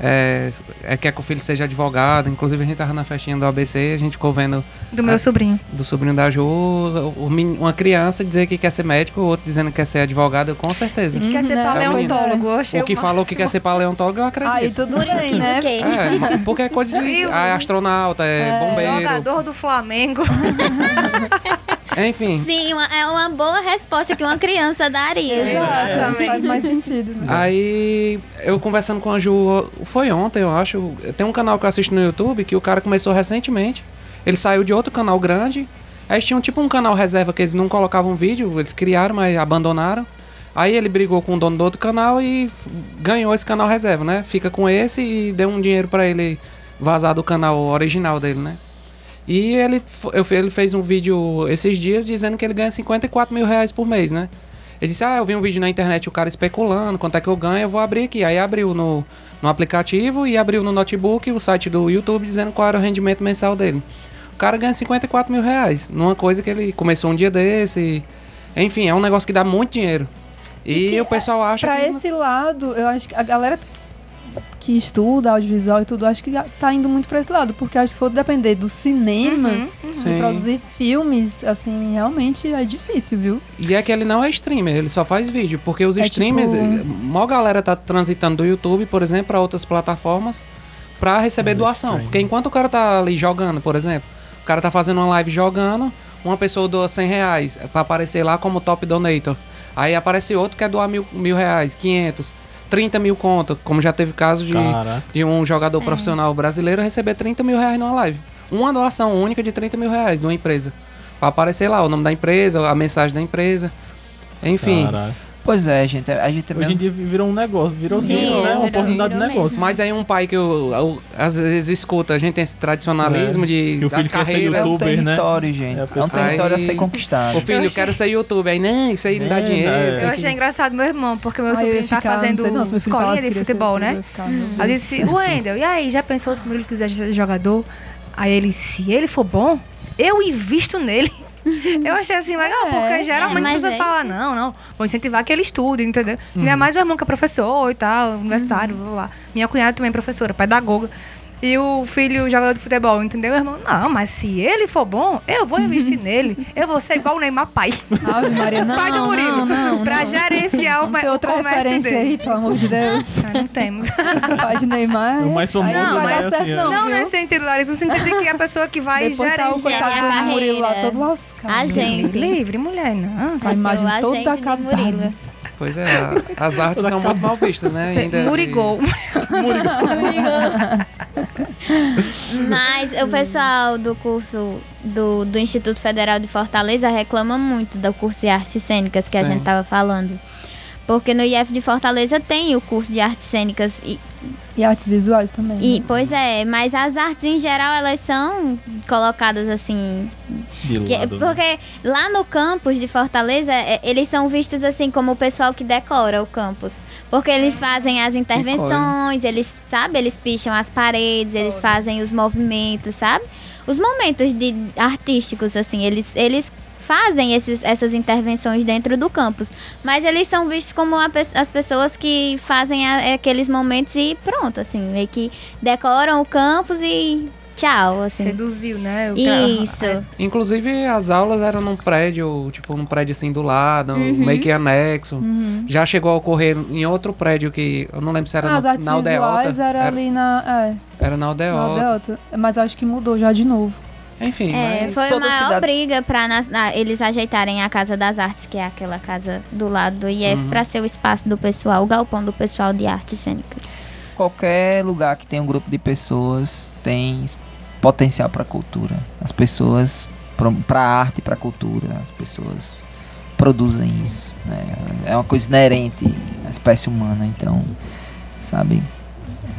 É, é quer que o filho seja advogado. Inclusive, a gente tava na festinha do ABC, a gente ficou vendo Do meu Ah. sobrinho. do sobrinho da Ju, o- o uma criança dizer que quer ser médico, o outro dizendo que quer ser advogado, com certeza. Que quer ser Uhum, né? paleontólogo. Achei O que falou que quer ser paleontólogo, eu acredito. Aí tudo bem, né? É, porque é coisa de ah, é astronauta, é, bombeiro, Jogador do Flamengo. enfim. Sim, uma- é uma boa resposta que uma criança daria. Exato, faz mais sentido. Né? Aí eu conversando com a Ju, foi ontem, eu acho. Tem um canal que eu assisto no YouTube que o cara começou recentemente. Ele saiu de outro canal grande. Aí eles tinham tipo um canal reserva que eles não colocavam vídeo, eles criaram, mas abandonaram. Aí ele brigou com o dono do outro canal e ganhou esse canal reserva, né? Fica com esse e deu um dinheiro pra ele vazar do canal original dele, né? E ele, ele fez um vídeo esses dias dizendo que ele ganha 54 mil reais por mês, né? Ele disse, ah, eu vi um vídeo na internet, o cara especulando, quanto é que eu ganho, eu vou abrir aqui. Aí abriu no, no aplicativo e abriu no notebook o site do YouTube dizendo qual era o rendimento mensal dele. O cara ganha 54 mil reais, numa coisa que ele começou um dia desse. Enfim, é um negócio que dá muito dinheiro. E, que o pessoal acha Pra que... esse lado, eu acho que a galera que estuda audiovisual e tudo, acho que tá indo muito pra esse lado. Porque acho que se for depender do cinema, Uhum. de Sim. produzir filmes, assim, realmente é difícil, viu? E é que ele não é streamer, ele só faz vídeo. Porque os É streamers, tipo- eh, maior galera tá transitando do YouTube, por exemplo, para outras plataformas pra receber Fazer doação. stream. Porque enquanto o cara tá ali jogando, por exemplo, o cara tá fazendo uma live jogando, uma pessoa doa 100 reais pra aparecer lá como top donator. Aí aparece outro que quer doar mil, mil reais, 500, 30 mil conto, como já teve caso de, Caraca. de um jogador profissional brasileiro receber 30 mil reais numa live. Uma doação única de 30 mil reais de uma empresa. Pra aparecer lá o nome da empresa, a mensagem da empresa. Enfim. Caraca. Pois é, gente. A gente também. Hoje em dia virou um negócio, virou Sim, sim, né? Uma oportunidade de negócio. Mas aí um pai que eu, eu, às vezes escuta, a gente tem esse tradicionalismo É, de que o das quer ser carreiras. É um youtuber, né? território, gente. É, É, um território a ser Aí- conquistado. Ô filho, eu quero ser youtuber. Aí, não, isso aí não dá É, dinheiro. né? Eu achei engraçado meu irmão, porque meu Aí eu sobrinho tá ficar, fazendo não sei não, se meu filho escolinha falasse de futebol, youtuber, né? ficar, Aí disse, Wendel, e aí, já pensou se ele quiser ser jogador? Aí ele, se ele for bom, eu invisto nele. Eu achei assim legal, É, porque geralmente é, as pessoas é falam, não, não, vou incentivar que ele estude, entendeu? Ainda mais meu irmão que é professor e tal, universitário, blá, blá, blá. Minha cunhada também é professora, pedagoga. E o filho jogador de futebol, entendeu? Meu irmão, não, mas se ele for bom, eu vou investir nele. Eu vou ser igual o Neymar pai. Ave Maria, não, pai do Murilo. não, não, pra não. gerenciar o, Vamos ter o outra referência dele. aí, pelo amor de Deus. Ah, Não temos. Pai de Neymar. O mais famoso, Aí não vai né, dar certo, assim, é. não, Não nesse sentido, Larissa, no sentido de que a pessoa que vai Depois tá o gerenciar... coitado do Murilo lá todo lascado. A gente. Livre, mulher, não. Com a imagem o toda acabada. Pois é, a- as artes são muito mal vistas, né? Você- Ainda Murigol. Mas o pessoal do curso do, do Instituto Federal de Fortaleza reclama muito do curso de artes cênicas que a Sim. gente tava falando. Porque no IF de Fortaleza tem o curso de artes cênicas e, E artes visuais também. e né? pois é, mas as artes em geral elas são colocadas assim De Que- lado, né? porque lá no campus de Fortaleza, é, eles são vistos assim como o pessoal que decora o campus. Porque eles fazem as intervenções, eles, sabe, eles picham as paredes, eles fazem os movimentos, sabe? Os momentos de artísticos, assim, eles, eles fazem esses, essas intervenções dentro do campus. Mas eles são vistos como a as pessoas que fazem a- aqueles momentos e pronto, assim, meio que decoram o campus e tchau, assim. Reduziu, né? o tra- Isso. é. Inclusive, as aulas eram num prédio, tipo, num prédio assim do lado, Uhum. meio que anexo. Já chegou a ocorrer em outro prédio que eu não lembro se era Ah, no- as artes na visuais Aldeota. era, ali na. É, era na na Aldeota. Aldeota. Mas eu acho que mudou já de novo. Enfim, É, mas foi a toda maior cidade- briga na- eles ajeitarem a Casa das Artes, que é aquela casa do lado do IF, Uhum. pra ser o espaço do pessoal, o galpão do pessoal de artes cênicas. Qualquer lugar que tem um grupo de pessoas tem potencial para a cultura. As pessoas para a arte, para a cultura, as pessoas produzem isso. Né? É uma coisa inerente à espécie humana, então, sabe,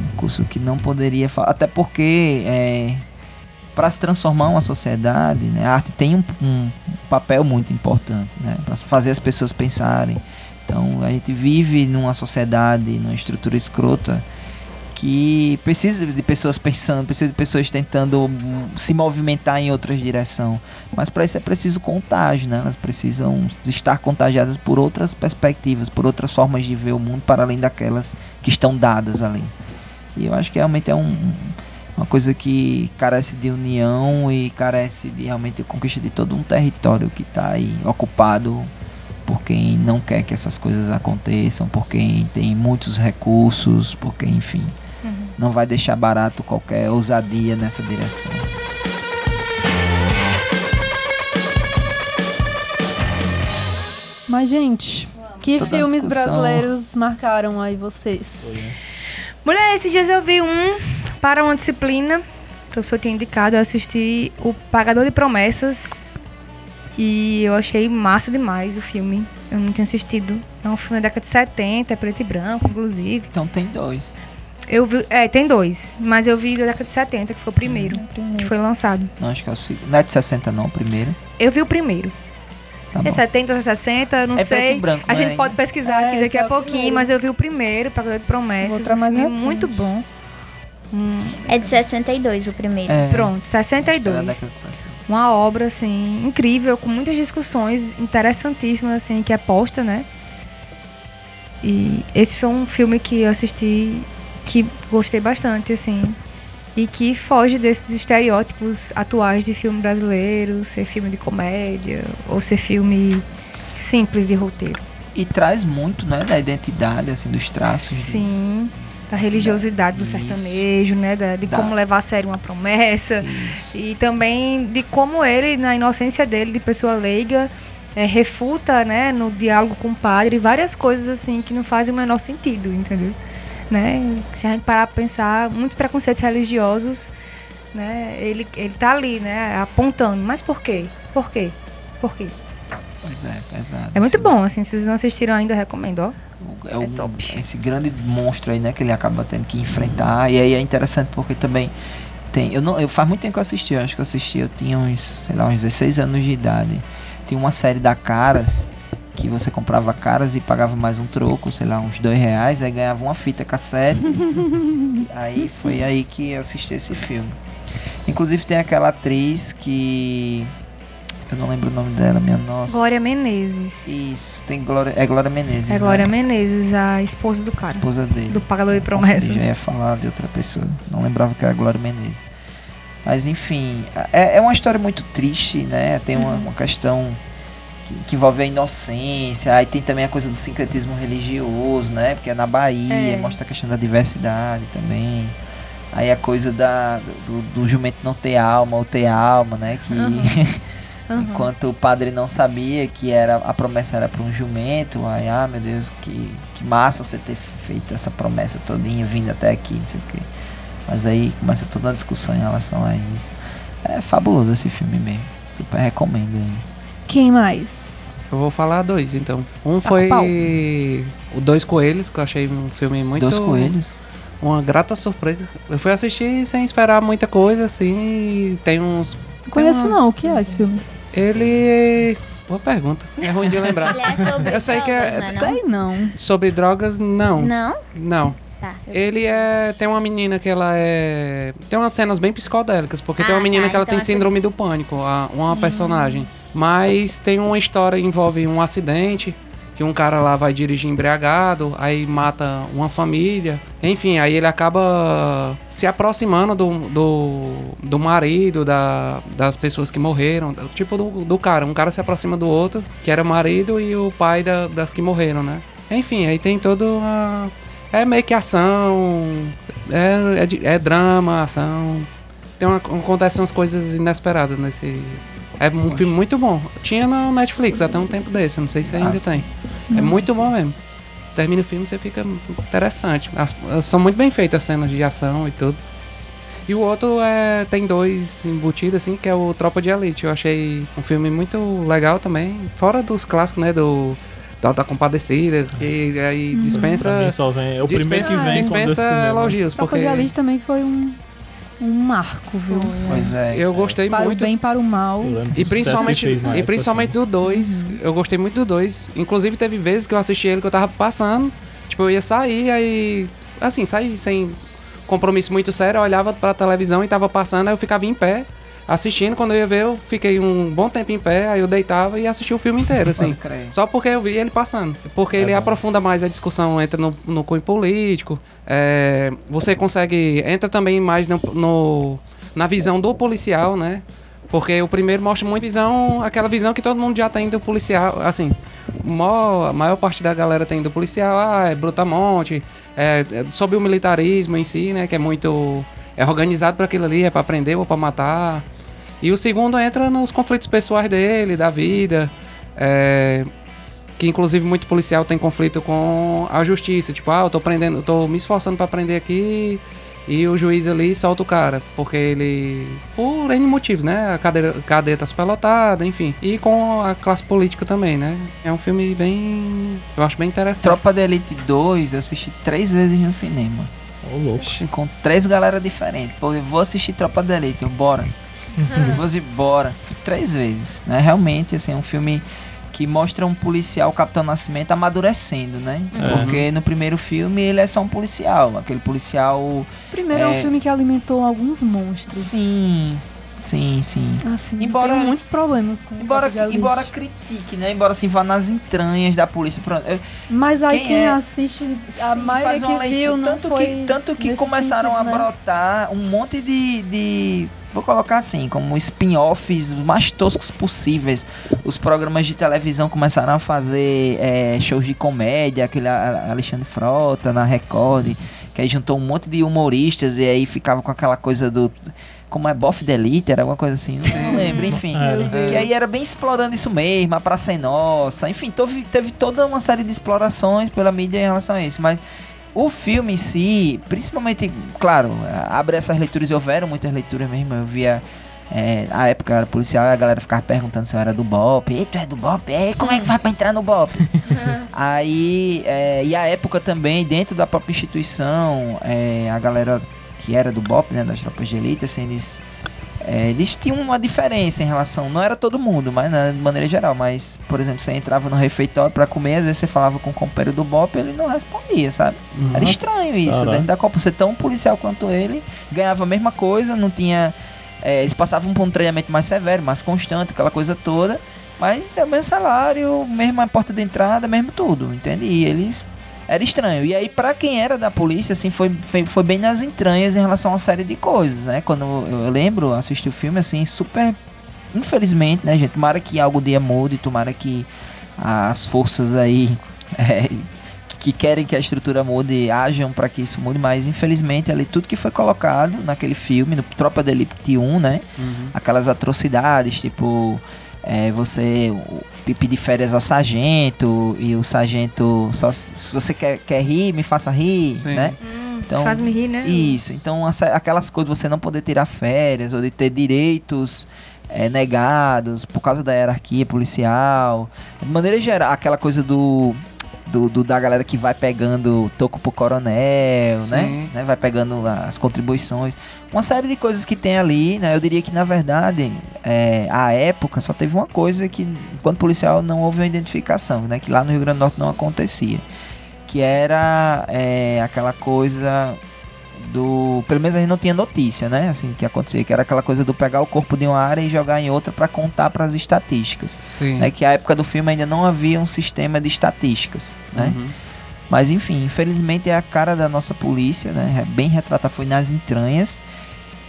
um curso que não poderia falar, até porque é, para se transformar uma sociedade, né, a arte tem um, um papel muito importante, né, para fazer as pessoas pensarem. Então, a gente vive numa sociedade, numa estrutura escrota que precisa de pessoas pensando, precisa de pessoas tentando hum, se movimentar em outras direções. Mas para isso é preciso contágio, né? Elas precisam estar contagiadas por outras perspectivas, por outras formas de ver o mundo para além daquelas que estão dadas ali. E eu acho que realmente é um, uma coisa que carece de união e carece de realmente conquista de todo um território que está aí ocupado por quem não quer que essas coisas aconteçam, por quem tem muitos recursos, por quem, enfim, uhum. não vai deixar barato qualquer ousadia nessa direção. Mas, gente, que Toda filmes brasileiros marcaram aí vocês? Mulher, esses dias eu vi um para uma disciplina, o professor tinha indicado, eu assisti O Pagador de Promessas, e eu achei massa demais o filme. Eu não tinha assistido. É um filme da década de 70, é preto e branco, inclusive. Então tem dois. Eu vi, é, tem dois, mas eu vi da década de 70, que foi o primeiro, hum, primeiro. que foi lançado. Não, acho que é o segundo. Não é de 60 não, o primeiro. Eu vi o primeiro. Tá se é 70 ou 60, não é sei. Preto e branco, a gente é, pode pesquisar é, aqui daqui a é pouquinho, mas eu vi o primeiro, Pagador de Promessas. Outra mais recente. muito bom. Hum. É de 62 o primeiro. É. Pronto, 62. É Uma obra, assim, incrível, com muitas discussões interessantíssimas, assim, que é posta, né? E esse foi um filme que eu assisti que gostei bastante, assim. E que foge desses estereótipos atuais de filme brasileiro, ser filme de comédia, ou ser filme simples de roteiro. E traz muito, né, da identidade, assim, dos traços. Sim. De da religiosidade do Isso. sertanejo, né? Da, de como levar a sério uma promessa. Isso. E também de como ele, na inocência dele, de pessoa leiga, é, refuta, né, no diálogo com o padre, várias coisas assim que não fazem o menor sentido, entendeu? Né? Se a gente parar para pensar, muitos preconceitos religiosos, né, ele, ele tá ali, né, apontando. Mas por quê? Por quê? Por quê? Pois é, pesado. É muito sim. bom, assim, se vocês não assistiram ainda, recomendo, ó. É, é top. esse grande monstro aí, né, que ele acaba tendo que enfrentar. E aí é interessante porque também tem. Eu não, eu faz muito tempo que eu assisti, eu acho que eu assisti, eu tinha uns, sei lá, uns 16 anos de idade. Tinha uma série da Caras que você comprava caras e pagava mais um troco, sei lá, uns dois reais, aí ganhava uma fita cassete. aí foi aí que eu assisti esse filme. Inclusive tem aquela atriz que eu não lembro o nome dela, minha nossa. Glória Menezes. Isso, tem Glória. É Glória Menezes. É né? Glória Menezes, a esposa do cara. Esposa dele. Do Pagador de Promessas. Eu já ia falar de outra pessoa. Não lembrava que era Glória Menezes. Mas enfim, é, é uma história muito triste, né? Tem uma, uhum. uma questão que, que, envolve a inocência. Aí tem também a coisa do sincretismo religioso, né? Porque é na Bahia, é. mostra a questão da diversidade também. Aí a coisa da, do, do jumento não ter alma ou ter alma, né? Que. Uhum. Uhum. Enquanto o padre não sabia que era a promessa era para um jumento, aí, ah, meu Deus, que, que massa você ter feito essa promessa todinha, vindo até aqui, não sei o quê. Mas aí começa toda uma discussão em relação a isso. É fabuloso esse filme mesmo. Super recomendo aí. Quem mais? Eu vou falar dois, então. Um tá foi o Dois Coelhos, que eu achei um filme muito... Dois Coelhos? Uma grata surpresa. Eu fui assistir sem esperar muita coisa, assim, tem uns... Não conheço não, o que é esse filme? Ele. Boa pergunta. É ruim de lembrar. Ele é sobre Eu sei drogas, que é. Não é sei não. Sobre drogas, não. Não? Não. Tá. Ele é. Tem uma menina que ela é. Tem umas cenas bem psicodélicas, porque ah, tem uma menina tá, que ela então tem síndrome do pânico, a, uma hum. personagem. Mas tem uma história envolve um acidente que um cara lá vai dirigir embriagado, aí mata uma família. Enfim, aí ele acaba se aproximando do, do, do marido, da, das pessoas que morreram. Tipo do, do cara. Um cara se aproxima do outro, que era marido, e o pai da, das que morreram, né? Enfim, aí tem toda uma. É meio que ação, é, é, é drama, ação. Tem uma, acontecem umas coisas inesperadas nesse, é um filme muito bom. Tinha na Netflix até um tempo desse, não sei se ainda tem. É muito bom mesmo. Termina o filme você fica interessante. As, são muito bem feitas as cenas de ação e tudo. E o outro é, tem dois embutidos, assim, que é o Tropa de Elite. Eu achei um filme muito legal também. Fora dos clássicos, né? Do. Da, da Compadecida. E aí dispensa. Pra mim só vem. É o primeiro dispensa que vem dispensa quando eu cinema. elogios. Tropa Porque de Elite também foi um, um marco, viu? Pois é. eu gostei Para muito. o bem, para o mal. E principalmente, fez na e principalmente assim. do 2, eu gostei muito do 2. Inclusive teve vezes que eu assisti ele que eu tava passando, tipo, eu ia sair, aí. Assim, sair sem compromisso muito sério, eu olhava pra televisão e tava passando, aí eu ficava em pé, assistindo. Quando eu ia ver, eu fiquei um bom tempo em pé, aí eu deitava e assistia o filme inteiro, assim. Só porque eu vi ele passando. Porque ele bom. aprofunda mais a discussão, entra no, no cunho político. é, você consegue. Entra também mais no, no- na visão do policial, né? Porque o primeiro mostra muito visão, aquela visão que todo mundo já tem do policial. Assim, maior, a maior parte da galera tem do policial, ah, é brutamonte, é, é sobre o militarismo em si, né? Que é muito. É organizado para aquilo ali, é para prender ou para matar. E o segundo entra nos conflitos pessoais dele, da vida. é, que inclusive muito policial tem conflito com a justiça. Tipo, ah, eu tô prendendo, tô me esforçando para prender aqui e o juiz ali solta o cara. Porque ele. Por N motivos, né? A cadeia, a cadeia tá superlotada, enfim. E com a classe política também, né? É um filme bem. Eu acho bem interessante. Tropa de Elite 2 eu assisti três vezes no cinema. Ô, louco. Com três galera diferentes. Pô, eu vou assistir Tropa de Elite, eu, bora. eu vou dizer, bora. Fui três vezes, né? Realmente, assim, é um filme que mostra um policial, o Capitão Nascimento, amadurecendo, né? É. Porque no primeiro filme ele é só um policial. Aquele policial... Primeiro é, É. um filme que alimentou alguns monstros. Sim, sim, sim. Assim, Embora- tem muitos problemas com Embora, embora critique, né? Embora assim, vá nas entranhas da polícia. Mas aí quem quem, é- assiste, a Sim, maioria faz uma que leitura. viu não tanto foi que tanto que começaram sentido, a né? brotar um monte de, de vou colocar assim como spin-offs mais toscos possíveis os programas de televisão começaram a fazer é, shows de comédia aquele Alexandre Frota na Record que aí juntou um monte de humoristas e aí ficava com aquela coisa do como é Boff Elite, era alguma coisa assim, não lembro, enfim. É. Que aí era bem explorando isso mesmo, a Praça é Nossa. Enfim, teve, teve toda uma série de explorações pela mídia em relação a isso. Mas o filme em si, principalmente, claro, abre essas leituras e houveram muitas leituras mesmo. Eu via. É, a época eu era policial e a galera ficava perguntando se eu era do BOP. Ei, tu é do BOP? Ei, como é que vai pra entrar no BOP? Aí, é, e a época também, dentro da própria instituição, é, a galera que era do BOP, né, das tropas de elite, assim, eles, é, eles tinham uma diferença em relação, não era todo mundo, mas né, de maneira geral, mas, por exemplo, você entrava no refeitório pra comer, às vezes você falava com o companheiro do BOP, ele não respondia, sabe? Era estranho isso, Caraca. dentro da Copa, você tão policial quanto ele, ganhava a mesma coisa, não tinha... é, eles passavam por um treinamento mais severo, mais constante, aquela coisa toda, mas é o mesmo salário, mesma porta de entrada, mesmo tudo, entende? E eles... Era estranho. E aí, pra quem era da polícia, assim, foi, foi, foi bem nas entranhas em relação a uma série de coisas, né? Quando eu, lembro, assisti o filme, assim, super... Infelizmente, né, gente? Tomara que algo dia mude, tomara que as forças aí... é, que querem que a estrutura mude ajam para que isso mude, mas infelizmente ali tudo que foi colocado naquele filme, no Tropa de Elite 1, né? Aquelas atrocidades, tipo, é, você pedir férias ao sargento e o sargento só se você quer, quer rir, me faça rir, Sim. né? Então, Faz-me rir, né? Isso, então aquelas coisas, você não poder tirar férias ou de ter direitos é, negados por causa da hierarquia policial. De maneira geral, aquela coisa do, do, do- da galera que vai pegando toco pro coronel, né? Né? Vai pegando as contribuições. Uma série de coisas que tem ali, né? Eu diria que, na verdade, é, a época só teve uma coisa que, enquanto policial, não houve uma identificação, né? Que lá no Rio Grande do Norte não acontecia. Que era é, aquela coisa do. Pelo menos a gente não tinha notícia, né? Assim, que acontecia, que era aquela coisa do pegar o corpo de uma área e jogar em outra para contar para as estatísticas. Sim. Né? Que a época do filme ainda não havia um sistema de estatísticas, né? Uhum. Mas enfim, infelizmente é a cara da nossa polícia, né? É Bem retratada, foi nas entranhas.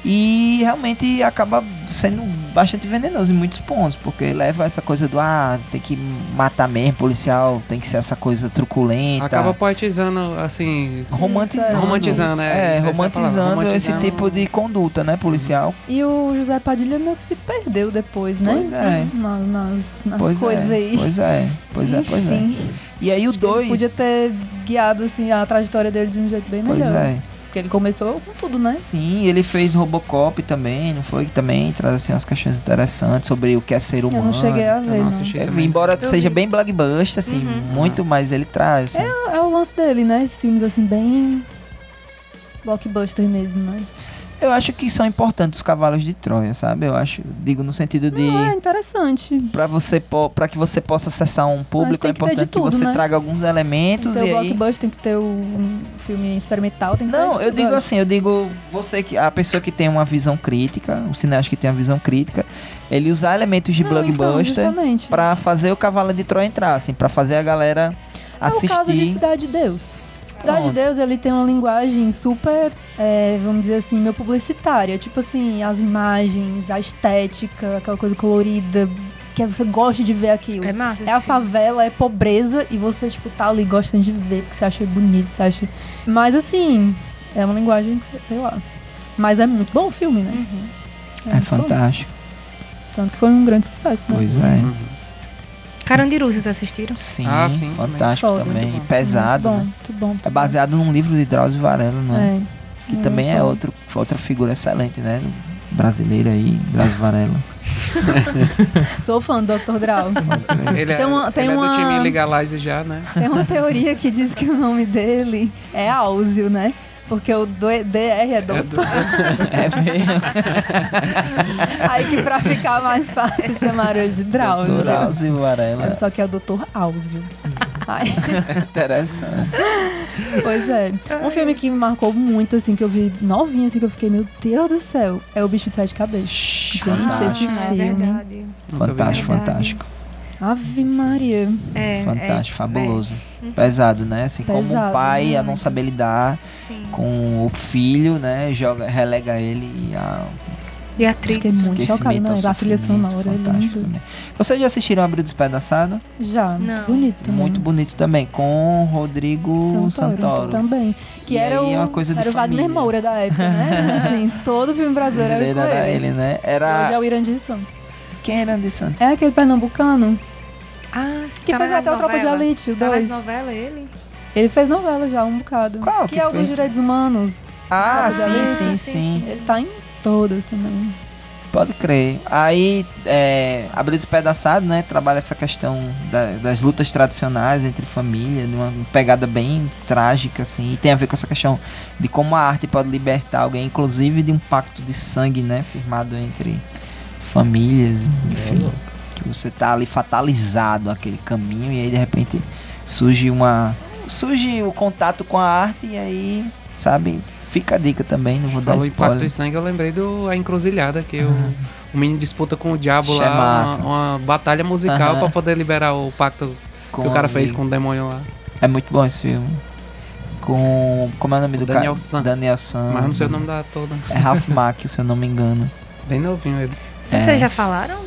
E realmente acaba sendo bastante venenoso em muitos pontos, porque leva essa coisa do ah, tem que matar mesmo, policial, tem que ser essa coisa truculenta. Acaba poetizando, assim. romantizando. Romantizando, é, é, é palavra, romantizando esse romantizando. tipo de conduta, né, policial. E o José Padilha meio que se perdeu depois, né? Pois é. Na- Nas, nas Pois coisas é, aí. Pois é, pois é, pois é. Enfim, E aí o acho que ele 2. Podia ter guiado assim, a trajetória dele de um jeito bem Pois melhor. é. Porque ele começou com tudo, né? Sim, ele fez Robocop também, não foi? Que também traz assim, umas questões interessantes sobre o que é ser humano. Eu não cheguei a ver, não É, embora Eu seja vi. bem blockbuster, assim, Uhum. muito, mas ele traz. Assim. É o lance dele, né? Esses filmes assim, bem. blockbuster mesmo, né? Eu acho que são importantes os cavalos de Troia, sabe? Eu acho, digo no sentido de Ah, interessante. para você para que você possa acessar um público tem é que ter importante que tudo, você né? traga alguns Tem elementos que ter e o aí blockbuster, tem que ter o um filme experimental, tem que ter Não, de eu digo assim, eu digo você que a pessoa que tem uma visão crítica, o cineasta que tem uma visão crítica, ele usar elementos de Não, então, blockbuster justamente. pra fazer o cavalo de Troia entrar, assim, para fazer a galera É o caso de assistir. Cidade de Deus. Cidade de. Deus, ele tem uma linguagem super, é, vamos dizer assim, meio publicitária. Tipo assim, as imagens, a estética, aquela coisa colorida, que você gosta de ver aquilo. É massa. É a favela, é pobreza, e você, tipo, tá ali gostando de ver, porque você acha bonito, você acha... Mas, assim, é uma linguagem, que você- sei lá. Mas é muito bom o filme, né? É muito bom. fantástico. Tanto que foi um grande sucesso, né? Pois é. Uhum. Carandiru, vocês assistiram? Sim, Ah, sim, fantástico Foda, também. muito E bom. pesado. Muito bom, né? muito bom. muito É bom. baseado num livro de Drauzio Varela, não é? É. Que Muito também é bom. outro, outra figura excelente, né? do Brasileiro aí, Drauzio Varela. Sou fã do Dr. Grau. Ele, é, Tem uma- tem ele é uma- do time Legalize já, né? Tem uma teoria que diz que o nome dele é Áuzio, né? Porque o do- DR é É do- doutor. É mesmo. Aí que pra ficar mais fácil chamaram ele de Drauzio. Drauzio Varela. Só que é o doutor Áuzio. Interessante. pois é. Um filme que me marcou muito, assim, que eu vi novinha, assim, que eu fiquei, meu Deus do céu, é O Bicho de Sete Cabeças. Gente, esse filme. é verdade. Fantástico, Verdade. fantástico. Ave Maria. É, Fantástico, é, fabuloso. Pesado, né? Assim, como um Pesado, pai a não muito. saber lidar é, sim. com o filho, né? Joga, relega ele a E a atriz. Fiquei muito chocada, né? A trilha sonora é também. Vocês já assistiram Abrir Despedaçado? Já, muito Não. bonito. também. Muito bonito também, com Rodrigo Santoro, Santoro. também. Que E era aí o, é uma coisa de era o Wagner família. Moura da época, né? assim, todo filme brasileiro era era ele. ele, né? Hoje é Era. o Irandir Santos. Quem era Andy Santos? É aquele pernambucano Ah, que tava fez até o Tropa de. Elite, o nas 2. novela ele? Ele fez novela já, um bocado. Qual que, que é o fez? dos direitos humanos. Ah, sim, Elite. sim, sim, sim. Ele tá em todas também. Pode crer. Aí, é, Abrir Despedaçado, né? Trabalha essa questão da- das lutas tradicionais entre família, de uma pegada bem trágica, assim. E tem a ver com essa questão de como a arte pode libertar alguém, inclusive de um pacto de sangue, né? Firmado entre famílias, enfim. Que você tá ali fatalizado aquele caminho e aí de repente surge uma. Surge o contato com a arte e aí, sabe? Fica a dica também, não vou dar Falou Pacto spoiler. de Sangue, eu lembrei do A Encruzilhada, que o, o menino disputa com o diabo Isso é lá, massa. uma, uma batalha musical Aham. pra poder liberar o pacto Com que o cara fez com o demônio lá. É muito bom esse filme. Com. Como é o nome O do Daniel cara? San. Daniel San. Mas não sei o nome da toda. É Ralph Mack, se eu não me engano. Bem novinho ele. É. Vocês já falaram?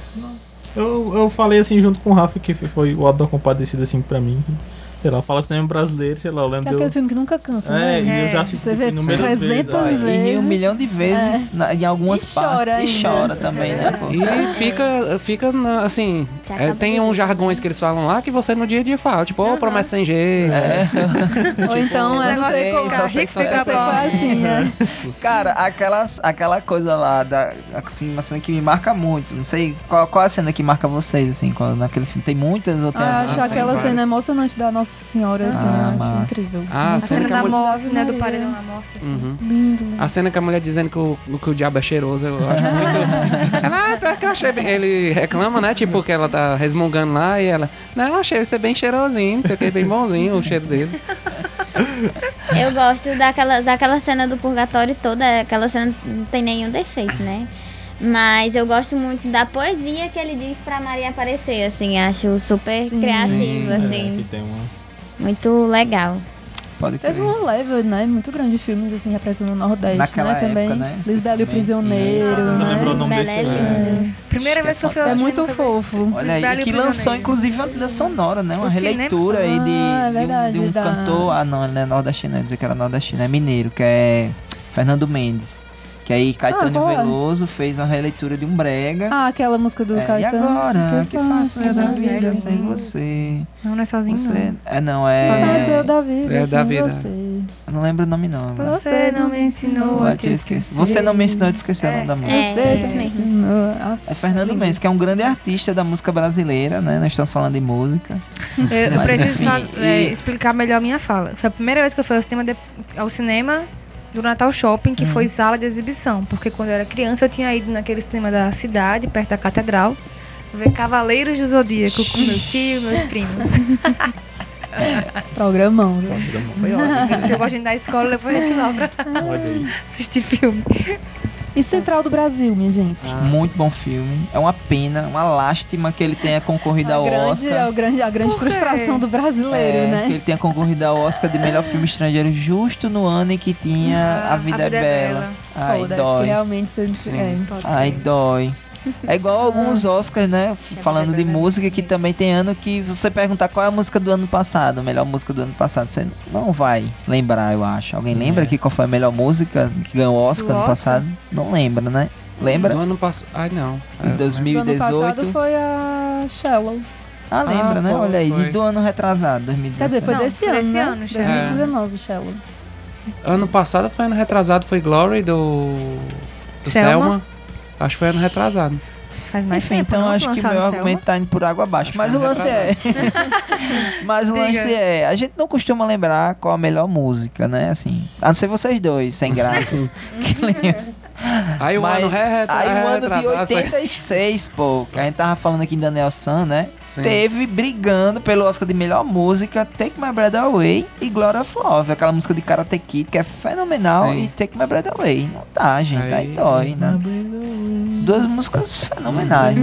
Eu, eu falei assim junto com o Rafa que foi o Auto da Compadecida assim pra mim. Sei lá, fala cinema brasileiro, sei lá, eu É lembro aquele de filme que nunca cansa. É, né? e eu já É, assisti você vê inúmeras 300 vezes. vezes. E um milhão de vezes na- em algumas E partes. chora e chora também, né, pô? E fica, fica na- assim. É, tem uns jargões que eles falam lá que você no dia a dia fala. Tipo, ô, promessa sem jeito. É. Ou então é como. só sei, rico fica é assim, né? Cara, aquelas, aquela coisa lá, da, assim, uma cena que me marca muito. Não sei qual, qual a cena que marca vocês, assim, qual, naquele filme. Tem muitas ou tem Ah, acho tem aquela cena emocionante da Nossa Senhora, assim, Ah, eu acho incrível. Ah, a Muito A cena cena a da mulher- morte, né? Do paredão da morte, assim. Uhum. Lindo, lindo. A cena que a mulher dizendo que o, que o diabo é cheiroso, eu acho muito. ela, ah, tá, que eu achei bem. Ele reclama, né? Tipo, que ela tá resmungando lá e ela. Não, eu achei você bem cheirosinho, não sei o que, bem bonzinho o cheiro dele. Eu gosto daquela, daquela cena do purgatório toda, aquela cena não tem nenhum defeito, né? Mas eu gosto muito da poesia que ele diz pra Maria aparecer, assim, acho super Sim. criativo, É, assim, que tem uma... muito legal. Pode crer. Teve uma leva, né, muito grande de filmes, assim, representando o Nordeste, Naquela né, também. época, né? Lisbela e o Também. Prisioneiro, Isso. Não lembrou o né? desse, é né? linda. Primeira Acho vez que que eu fui ao É cinema muito fofo. Olha aí, que lançou inclusive uma trilha sonora, né? Uma O cinema? releitura aí de, Ah, é de um- verdade, de um, da- cantor. Ah, não, ele não é nordestino, dizer que era nordestino, é mineiro, que é Fernando Mendes. Que aí Caetano é? Veloso fez uma releitura de um brega. Ah, aquela música do É, e Caetano. agora? que faço eu da faço? vida É, sem não. você? Não, não é sozinho, Você. É, não, Fazer é. da vida, É da sem vida. você. Eu não lembro o nome, não. não. Mas... Você não me ensinou a te esquecer. Você não me ensinou a te esquecer o nome da música. É, Você isso mesmo. É Fernando Mendes, que é um grande artista da música brasileira, né? Nós estamos falando de música. Eu, eu Mas, preciso enfim, faz- é, e- explicar melhor a minha fala. Foi a primeira vez que eu fui ao cinema, de- ao cinema do Natal Shopping, que foi sala de exibição. Porque quando eu era criança, eu tinha ido naquele cinema da cidade, perto da catedral, ver Cavaleiros do Zodíaco com meu tio e meus primos. Programão, viu? Foi ótimo. Eu gosto de ir da escola e depois lá pra Olha aí. assistir filme. E Central do Brasil, minha gente. Muito bom filme. É uma pena, uma lástima que ele tenha concorrido ao a grande, é Oscar. o grande, a grande Por quê? frustração do brasileiro, É, né? Que ele tenha concorrido ao Oscar de melhor filme estrangeiro justo no ano em que tinha Ah, A Vida, é, Bela. Ai, Pô, dói. realmente você é, Ai, dói. É igual alguns Oscars, né? Falando de Bela. música, que também tem ano que você perguntar qual é a música do ano passado, a melhor música do ano passado. Você não vai lembrar, eu acho. Alguém lembra É. aqui qual foi a melhor música que ganhou o Oscar ano passado? Não lembra, né? Lembra? Do ano passado. Ai, não. Em É, Do ano 2018. passado foi a Shallow. Ah, lembra, Ah, né? foi, Olha aí, foi. e do ano retrasado, Quer 2017. dizer, foi Não, desse foi ano, desse né? ano, Shallow. 2019, Shallow. Ano passado foi ano retrasado, foi Glory do. do Selma? Selma. Acho que foi ano retrasado. Faz mais Enfim, tempo, então não, acho que meu Selma? argumento tá indo por água abaixo. Mas o lance é. Mas o Diga. lance é. A gente não costuma lembrar qual a melhor música, né? Assim. A não ser vocês dois, sem graças. que lembram. Aí o Mas- ano re Aí o ano de retrasado foi- 86, pô, que a gente tava falando aqui em Daniel San, né? Sim. Teve brigando pelo Oscar de melhor música Take My Breath Away e Glory of Love, aquela música de Karate Kid que é fenomenal Sim. e Take My Breath Away. Não dá, gente, aí, Aí- dói, né? Duas músicas fenomenais.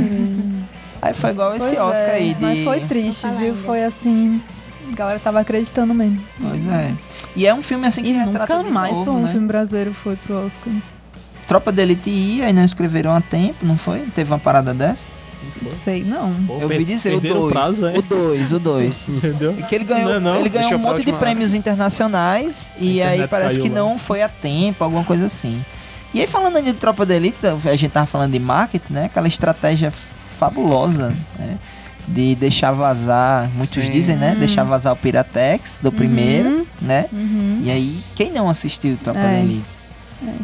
Aí foi igual esse Pois Oscar é, aí de. Mas foi triste, viu? Foi assim. A galera tava acreditando mesmo. Pois é. E é um filme assim que E retrata nunca mais novo, um né? filme brasileiro foi pro Oscar. Tropa de Elite ia e não escreveram a tempo, não foi? Teve uma parada dessa? Não sei, não. Pô, Eu ouvi per- dizer o perderam 2. prazo, é? O 2, o 2. Entendeu? Que ele ganhou, Não, não. ele ganhou Deixa um monte de prêmios internacionais e A aí parece que lá. não foi a tempo, alguma coisa assim. E aí falando de Tropa de Elite, a gente tava falando de marketing, né? Aquela estratégia fabulosa, né? De deixar vazar, muitos Sim. dizem, né? Deixar vazar o Piratex do primeiro, né? Uhum. E aí, quem não assistiu Tropa É. de Elite?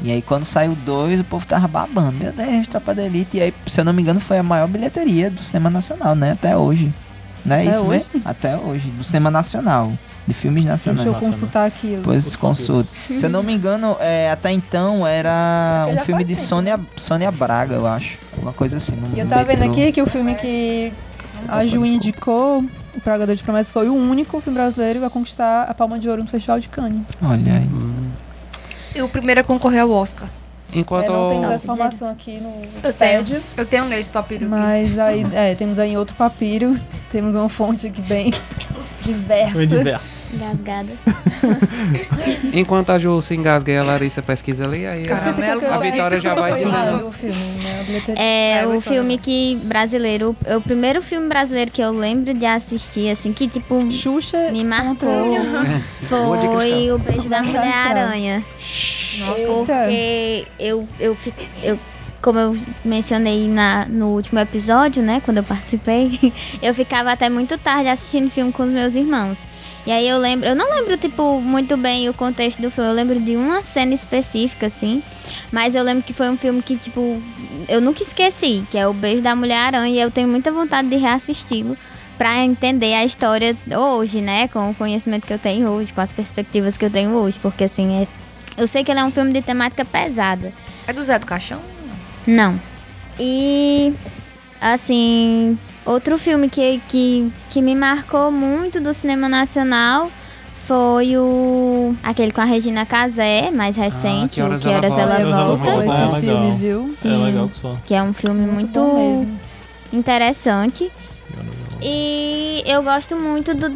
E aí, quando saiu dois, o povo tava babando. Meu Deus, Tropa de Elite. E aí, se eu não me engano, foi a maior bilheteria do cinema nacional, né? Até hoje. Não é Até isso hoje? mesmo? Até hoje. Do cinema nacional. De filmes Deixa nacionais. eu consultar aqui. os- Depois consulta. Se eu não me engano, é, até então era um filme de Sônia, Sônia Braga, eu acho. Alguma coisa assim. no E eu tava vendo aqui que o filme que a Ju indicou, O Pragador de Promessas, foi o único filme brasileiro a conquistar a Palma de Ouro no Festival de Cannes. Olha aí. E o primeiro a concorrer ao Oscar. Enquanto. É, não temos essa informação aqui no. Wikipedia, Eu tenho nesse papiro mas aí é, temos aí outro papiro, temos uma fonte aqui bem diversa. Diverso. Engasgada. Enquanto a Ju se engasga e a Larissa pesquisa ali, aí Caramelo a é o- Vitória já vai o dizendo. filme, né? A bilheteria. É, É, o filme que brasileiro, o primeiro filme brasileiro que eu lembro de assistir, assim, que tipo Xuxa me marcou foi o beijo da Manchar Mulher Estrada. Aranha. Eita. Porque eu, eu, fico- eu como eu mencionei na, no último episódio, né, quando eu participei, eu ficava até muito tarde assistindo filme com os meus irmãos. E aí eu lembro, eu não lembro, tipo, muito bem o contexto do filme, eu lembro de uma cena específica, assim, mas eu lembro que foi um filme que, tipo, eu nunca esqueci, que é o Beijo da Mulher-Aranha, e eu tenho muita vontade de reassisti-lo pra entender a história hoje, né, com o conhecimento que eu tenho hoje, com as perspectivas que eu tenho hoje, porque, assim, é, eu sei que ele é um filme de temática pesada, É do Zé do Caixão? não. E assim, outro filme que, que, que me marcou muito do cinema nacional foi o aquele com a Regina Casé, mais recente, Que o Horas Que Ela Horas Volta. Ela Volta, esse É legal. filme, viu? É Sim. legal que só. que é um filme muito, mesmo. interessante. E eu gosto muito do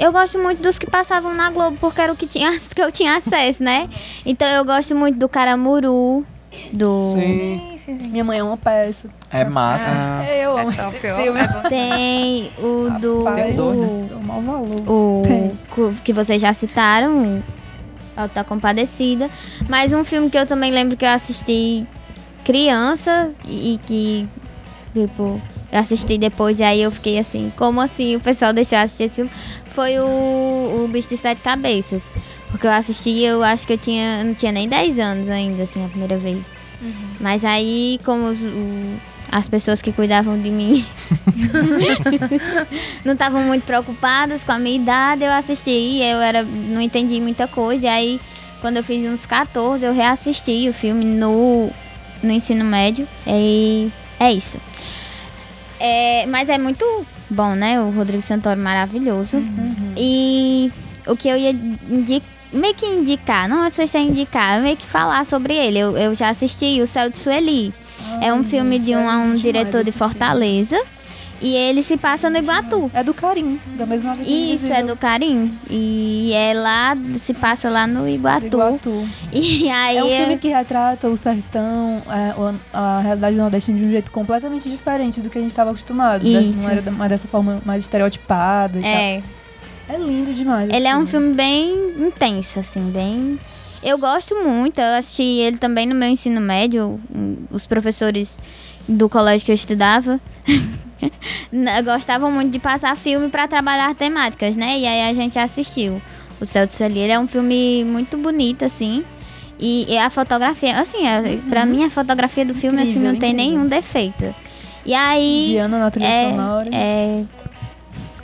eu gosto muito dos que passavam na Globo, porque era o que, tinha, que eu tinha acesso, né? Então eu gosto muito do Caramuru, do Sim. Sim, sim. Minha mãe é uma peça. É massa. Ah, Eu amo É esse filme. É bom. Tem o do. Tem dois, né? o mau valor. O Tem. que vocês já citaram. Alto da Compadecida. Mas um filme que eu também lembro que eu assisti criança e, e que, tipo, eu assisti depois e aí eu fiquei assim, como assim o pessoal deixou eu assistir esse filme? Foi o, o Bicho de Sete Cabeças. Porque eu assisti, eu acho que eu tinha, não tinha nem 10 anos ainda, assim, a primeira vez. Mas aí, como o- as pessoas que cuidavam de mim não estavam muito preocupadas com a minha idade, eu assisti, eu era, não entendi muita coisa. E aí, quando eu fiz uns 14, eu reassisti o filme no, no ensino médio. E é isso. É, mas é muito bom, né? O Rodrigo Santoro maravilhoso. E o que eu ia indicar, meio que indicar, não sei se é indicar, meio que falar sobre ele. Eu, eu já assisti O Céu de Sueli. é um filme de um, um diretor de Fortaleza. E ele se passa no Iguatu. É do Carim, da mesma vida Isso, é do Carim. E é lá, se passa lá no Iguatu. Iguatu. E aí. É um filme que retrata o sertão, é, o- a realidade do Nordeste de um jeito completamente diferente do que a gente estava acostumado. Isso. Não era dessa forma mais estereotipada e É. tal. É lindo demais. Ele é um assim. filme bem intenso, assim, bem. Eu gosto muito, eu assisti ele também no meu ensino médio. Os professores do colégio que eu estudava gostavam muito de passar filme para trabalhar temáticas, né? E aí a gente assistiu. O Céu de Sueli, ele é um filme muito bonito, assim. E, e a fotografia, assim, é, pra mim a fotografia do filme assim, Incrível, não tem incrível. nenhum defeito. E aí. Diana na trilha é, sonora. É,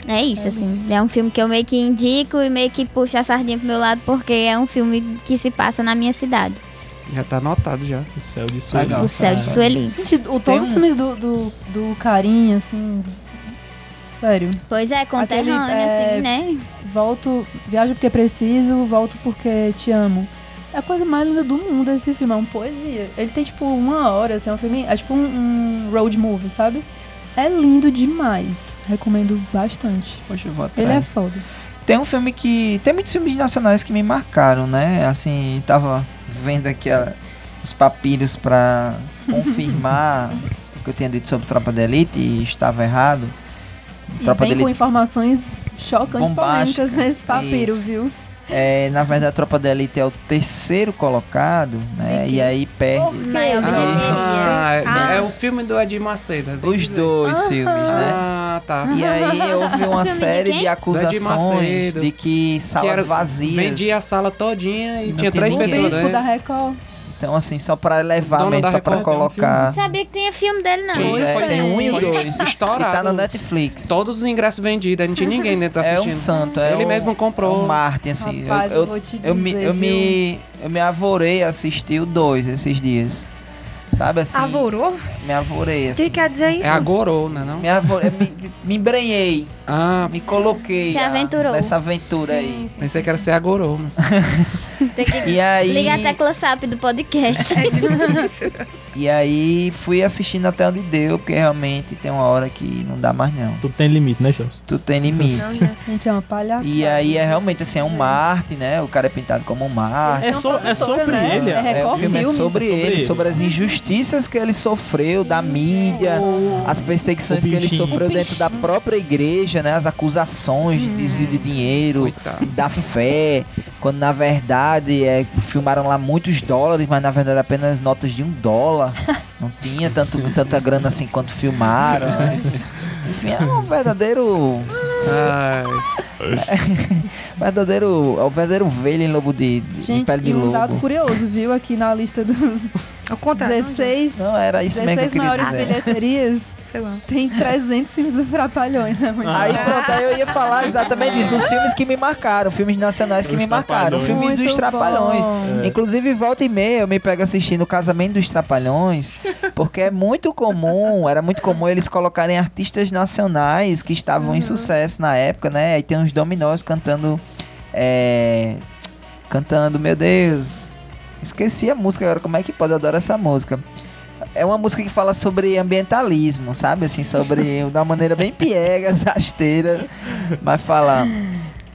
é isso, assim. É um filme que eu meio que indico e meio que puxo a sardinha pro meu lado, porque é um filme que se passa na minha cidade. Já tá anotado já. O céu de Sueli. Legal. o céu de. Sueli. Gente, o, todos os um- filmes do, do, do Carim, assim. Sério. Pois é, conterrâneo, é, assim, né? Volto, viajo porque preciso, volto porque te amo. É a coisa mais linda do mundo esse filme, é uma poesia. Ele tem tipo uma hora, assim, é um filme. É tipo um, um road movie, sabe? É lindo demais. Recomendo bastante. Poxa, eu vou Ele é atrás. foda. Tem um filme que. Tem muitos filmes nacionais que me marcaram, né? Assim, tava vendo aqui a- os papiros pra confirmar o que eu tinha dito sobre Tropa de Elite e estava errado. E Tropa vem com informações chocantes polêmicas nesse papiro, isso. viu? É, na verdade, a Tropa de Elite é o terceiro colocado, né? Que- E aí perde Maior bilheteria. Ah, é, Ah. é o filme do Edir Macedo. é os dizer. dois filmes, né? Ah, tá. E aí houve uma de série quem? de acusações de que salas era- vazias. Vendia a sala todinha e Não tinha três ninguém. pessoas Bispo da né? Record. Então, assim, só pra levar Dono mesmo, só pra Record colocar. Sabia que tinha filme dele, não. Pois é, foi- tem um e o dois. Estourado. E tá na Netflix. Todos os ingressos vendidos, aí não tinha ninguém dentro É assistindo. um santo, é Ele um, mesmo comprou. é um Martin, assim. Rapaz, eu, eu eu, vou te eu me, dizer, eu, viu? me, eu me avorei a assistir o dois esses dias. Sabe assim? Avorou? Me avorei, O assim. que quer dizer isso? É a Gorô, né não? Me, avorei, me, me embrenhei, Ah, me coloquei Se a- aventurou. nessa aventura aí. Sim, sim. pensei que era ser a Gorô. mano. Tem que E aí, ligar a tecla SAP do podcast. É difícil. e aí fui assistindo até onde deu, porque realmente tem uma hora que não dá mais não. Tudo tem limite, né, Chelsea? Tu tem limite. Não, né? Gente, é uma palhaçada. E aí é realmente assim, é um Marte, né? O cara é pintado como um Marte. É, so, é sobre né? ele. É É, o filme é sobre Sobre ele, ele. sobre as injustiças que ele sofreu da mídia, as perseguições que ele sofreu dentro da própria igreja, né? As acusações de desvio de dinheiro, Coitado. da fé, quando na verdade é, filmaram lá muitos dólares, mas na verdade apenas notas de um dólar. Não tinha tanto, tanta grana assim quanto filmaram. né? Enfim, é um verdadeiro. Ai, Verdadeiro. É o verdadeiro velho em lobo de, de em Gente, pele de e um lobo. dado curioso, viu? Aqui na lista dos Ao contrário. 16, Não, era isso mesmo que eu 16 maiores dizer. bilheterias, Sei lá. tem 300 filmes dos Trapalhões. É muito Aí bom. pronto, aí eu ia falar exatamente disso, os filmes que me marcaram, filmes nacionais que Os me marcaram, o filme Muito dos Trapalhões. É. Inclusive, volta e meia, eu me pego assistindo o Casamento dos Trapalhões, porque é muito comum, era muito comum eles colocarem artistas nacionais que estavam em sucesso na época, né? Aí tem uns dominós cantando, é, cantando, meu Deus, esqueci a música agora, como é que pode, eu adoro essa música. É uma música que fala sobre ambientalismo, sabe? Assim, sobre. de uma maneira bem piegas, rasteira. Mas fala.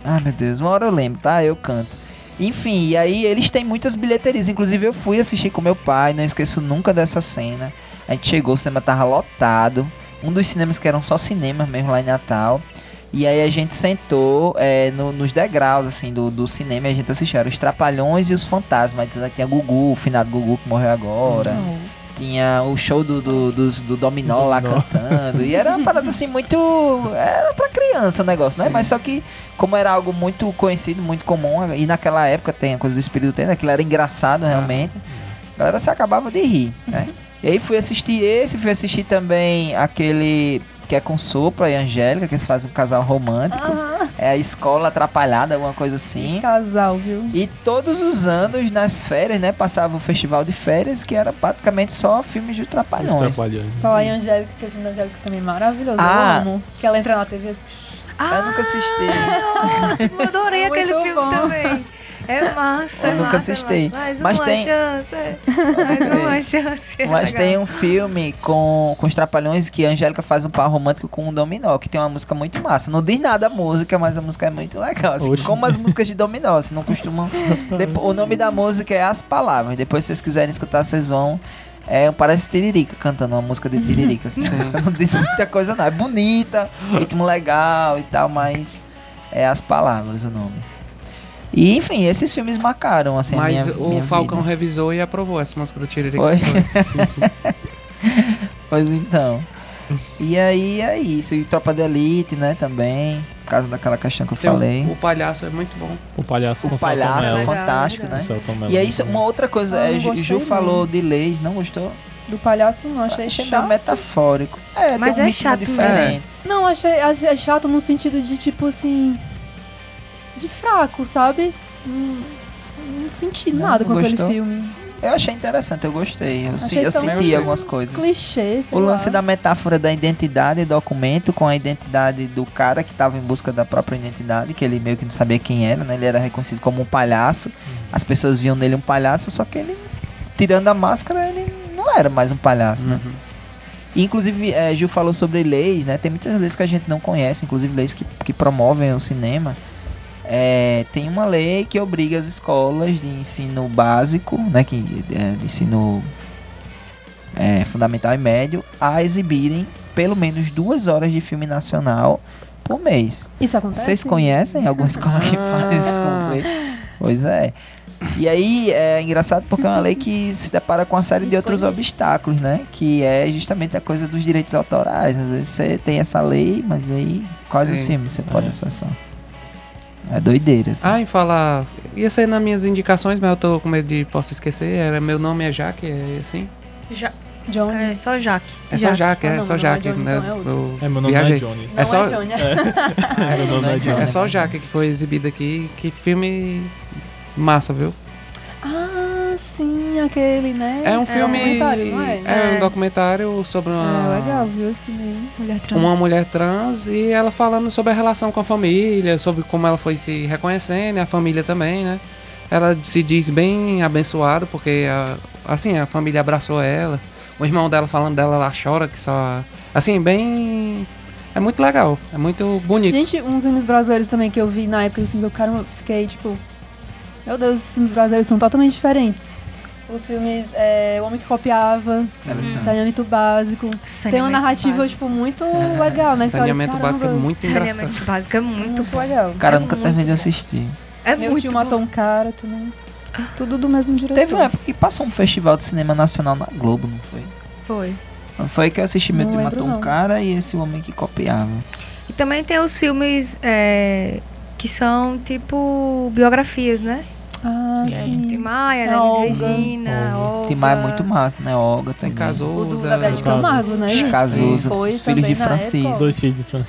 Ai meu Deus, uma hora eu lembro, tá? Eu canto. Enfim, e aí eles têm muitas bilheterias. Inclusive eu fui assistir com meu pai, não esqueço nunca dessa cena. A gente chegou, o cinema tava lotado. Um dos cinemas que eram só cinemas mesmo lá em Natal. E aí a gente sentou é, no- nos degraus, assim, do, do cinema e a gente assistiu. Era os Trapalhões e os Fantasmas. Aí Tinha Gugu, o finado Gugu que morreu agora. Tinha o show do, do, dos- do Dominó lá Dominó. cantando. E era uma parada assim muito. Era pra criança o negócio, né? Mas só que, como era algo muito conhecido, muito comum, e naquela época tem a coisa do espírito tem, aquilo era engraçado realmente. A galera se acabava de rir, né? E aí fui assistir esse, fui assistir também aquele que é com Sopra e Angélica, que eles fazem um casal romântico. Ah, É a escola atrapalhada, alguma coisa assim. casal, viu? E todos os anos, nas férias, né, passava o festival de férias, que era praticamente só filmes de trapalhões. Falar em Angélica, que o filme da Angélica também é maravilhoso. Ah. Eu amo. Que ela entra na TV assim, Eu nunca assisti. Eu adorei aquele filme bom. também. É massa, Eu é nunca massa, assisti. Mais Mas uma tem- chance. Mais uma chance. Mas tem um filme com, com os Trapalhões que a Angélica faz um par romântico com um dominó, que tem uma música muito massa. Não diz nada a música, mas a música é muito legal. Assim, como as músicas de dominó, assim, não costumam. Depo- o nome da música é As Palavras. Depois, se vocês quiserem escutar, vocês vão. É, parece Tiririca cantando uma música de Tiririca. Assim, a música não diz muita coisa, não. É bonita, ritmo legal e tal, mas é As Palavras o nome. E, enfim, esses filmes marcaram, assim, a Mas minha, o minha Falcão vida. revisou e aprovou essa música do Tiririca. Foi? Pois então. E aí é isso. E Tropa de Elite, né, também. Por causa daquela questão que eu Tem o- falei. O, palhaço é muito bom. O palhaço O com palhaço Celton é fantástico, Legal, né? Celton Mello. E aí, isso- uma outra coisa, Ah, é, não Ju, não. falou de leis, não gostou? Do palhaço não, achei Achei chato. metafórico. É, Mas tem um é ritmo chato diferente. Não, achei, achei chato no sentido de, tipo assim. De fraco, sabe? Não, não senti Não, nada com gostou? aquele filme. Eu achei interessante, eu gostei. Eu, se- eu senti algumas coisas. Clichê, sei O lance lá. da metáfora da identidade e documento com a identidade do cara que estava em busca da própria identidade, que ele meio que não sabia quem era, né? Ele era reconhecido como um palhaço. As pessoas viam nele um palhaço, só que ele, tirando a máscara, ele não era mais um palhaço, né? Uhum. E, inclusive, eh, Gil falou sobre leis, né? Tem muitas leis que a gente não conhece, inclusive leis que, que promovem o cinema. É, tem uma lei que obriga as escolas de ensino básico, né? Que, é, de ensino é, fundamental e médio, a exibirem pelo menos duas horas de filme nacional por mês. Isso acontece? Vocês conhecem alguma escola que faz isso? Ah. com lei? Pois é. E aí é engraçado porque é uma lei que se depara com uma série de outros obstáculos, né? Que é justamente a coisa dos direitos autorais. Às vezes você tem essa lei, mas aí quais os Sim. filmes você pode É. acessar? É doideira. Assim. Ah, em falar. Ia ser nas minhas indicações, mas eu tô com medo de posso esquecer. Era meu nome é Jaque, é assim? Já, Johnny. é só Jaque. É só Jaque, é só não é Jaque. Johnny, né? então é É, meu nome viajei. é Johnny. Não É só- é Johnny. É, meu nome é Johnny. É só Jaque que foi exibido aqui. Que filme massa, viu? Ah, sim, aquele, né? É um filme. documentário, não é? é um documentário sobre uma. É legal, viu esse filme aí. Mulher trans. uma mulher trans e ela falando sobre a relação com a família, sobre como ela foi se reconhecendo, e a família também, né? Ela se diz bem abençoada porque, a- assim, a família abraçou ela. O irmão dela falando dela, ela chora que só... Assim, bem... É muito legal, é muito bonito. Gente, uns filmes brasileiros também que eu vi na época, assim, que eu caramba, fiquei tipo. Meu Deus, esses filmes brasileiros são totalmente diferentes. Os filmes é, O Homem que Copiava, Interessante. Saneamento Básico. Tem uma Saneamento narrativa, básico. tipo, muito legal, né? olha, Saneamento caramba, básico é muito engraçado. Saneamento básico é muito muito legal. Cara, é nunca terminei de assistir. É Meu muito tio bom. matou um cara também. Tudo do mesmo diretor. Teve uma época que passou um festival de cinema nacional na Globo, não foi? Foi. Não Foi que eu assisti Tio lembro, Matou um não. Cara e esse homem que copiava. E também tem os filmes é, que são tipo biografias, né? Ah, Sim. Tim sim. Maia, Denise Olga. Regina, Olga. Olga. É muito massa, né? Olga Tem também. O do Cazuza... Zé de Camargo, né? Cazuza, Foi os filhos também de Francisco. Os dois filhos de Fran-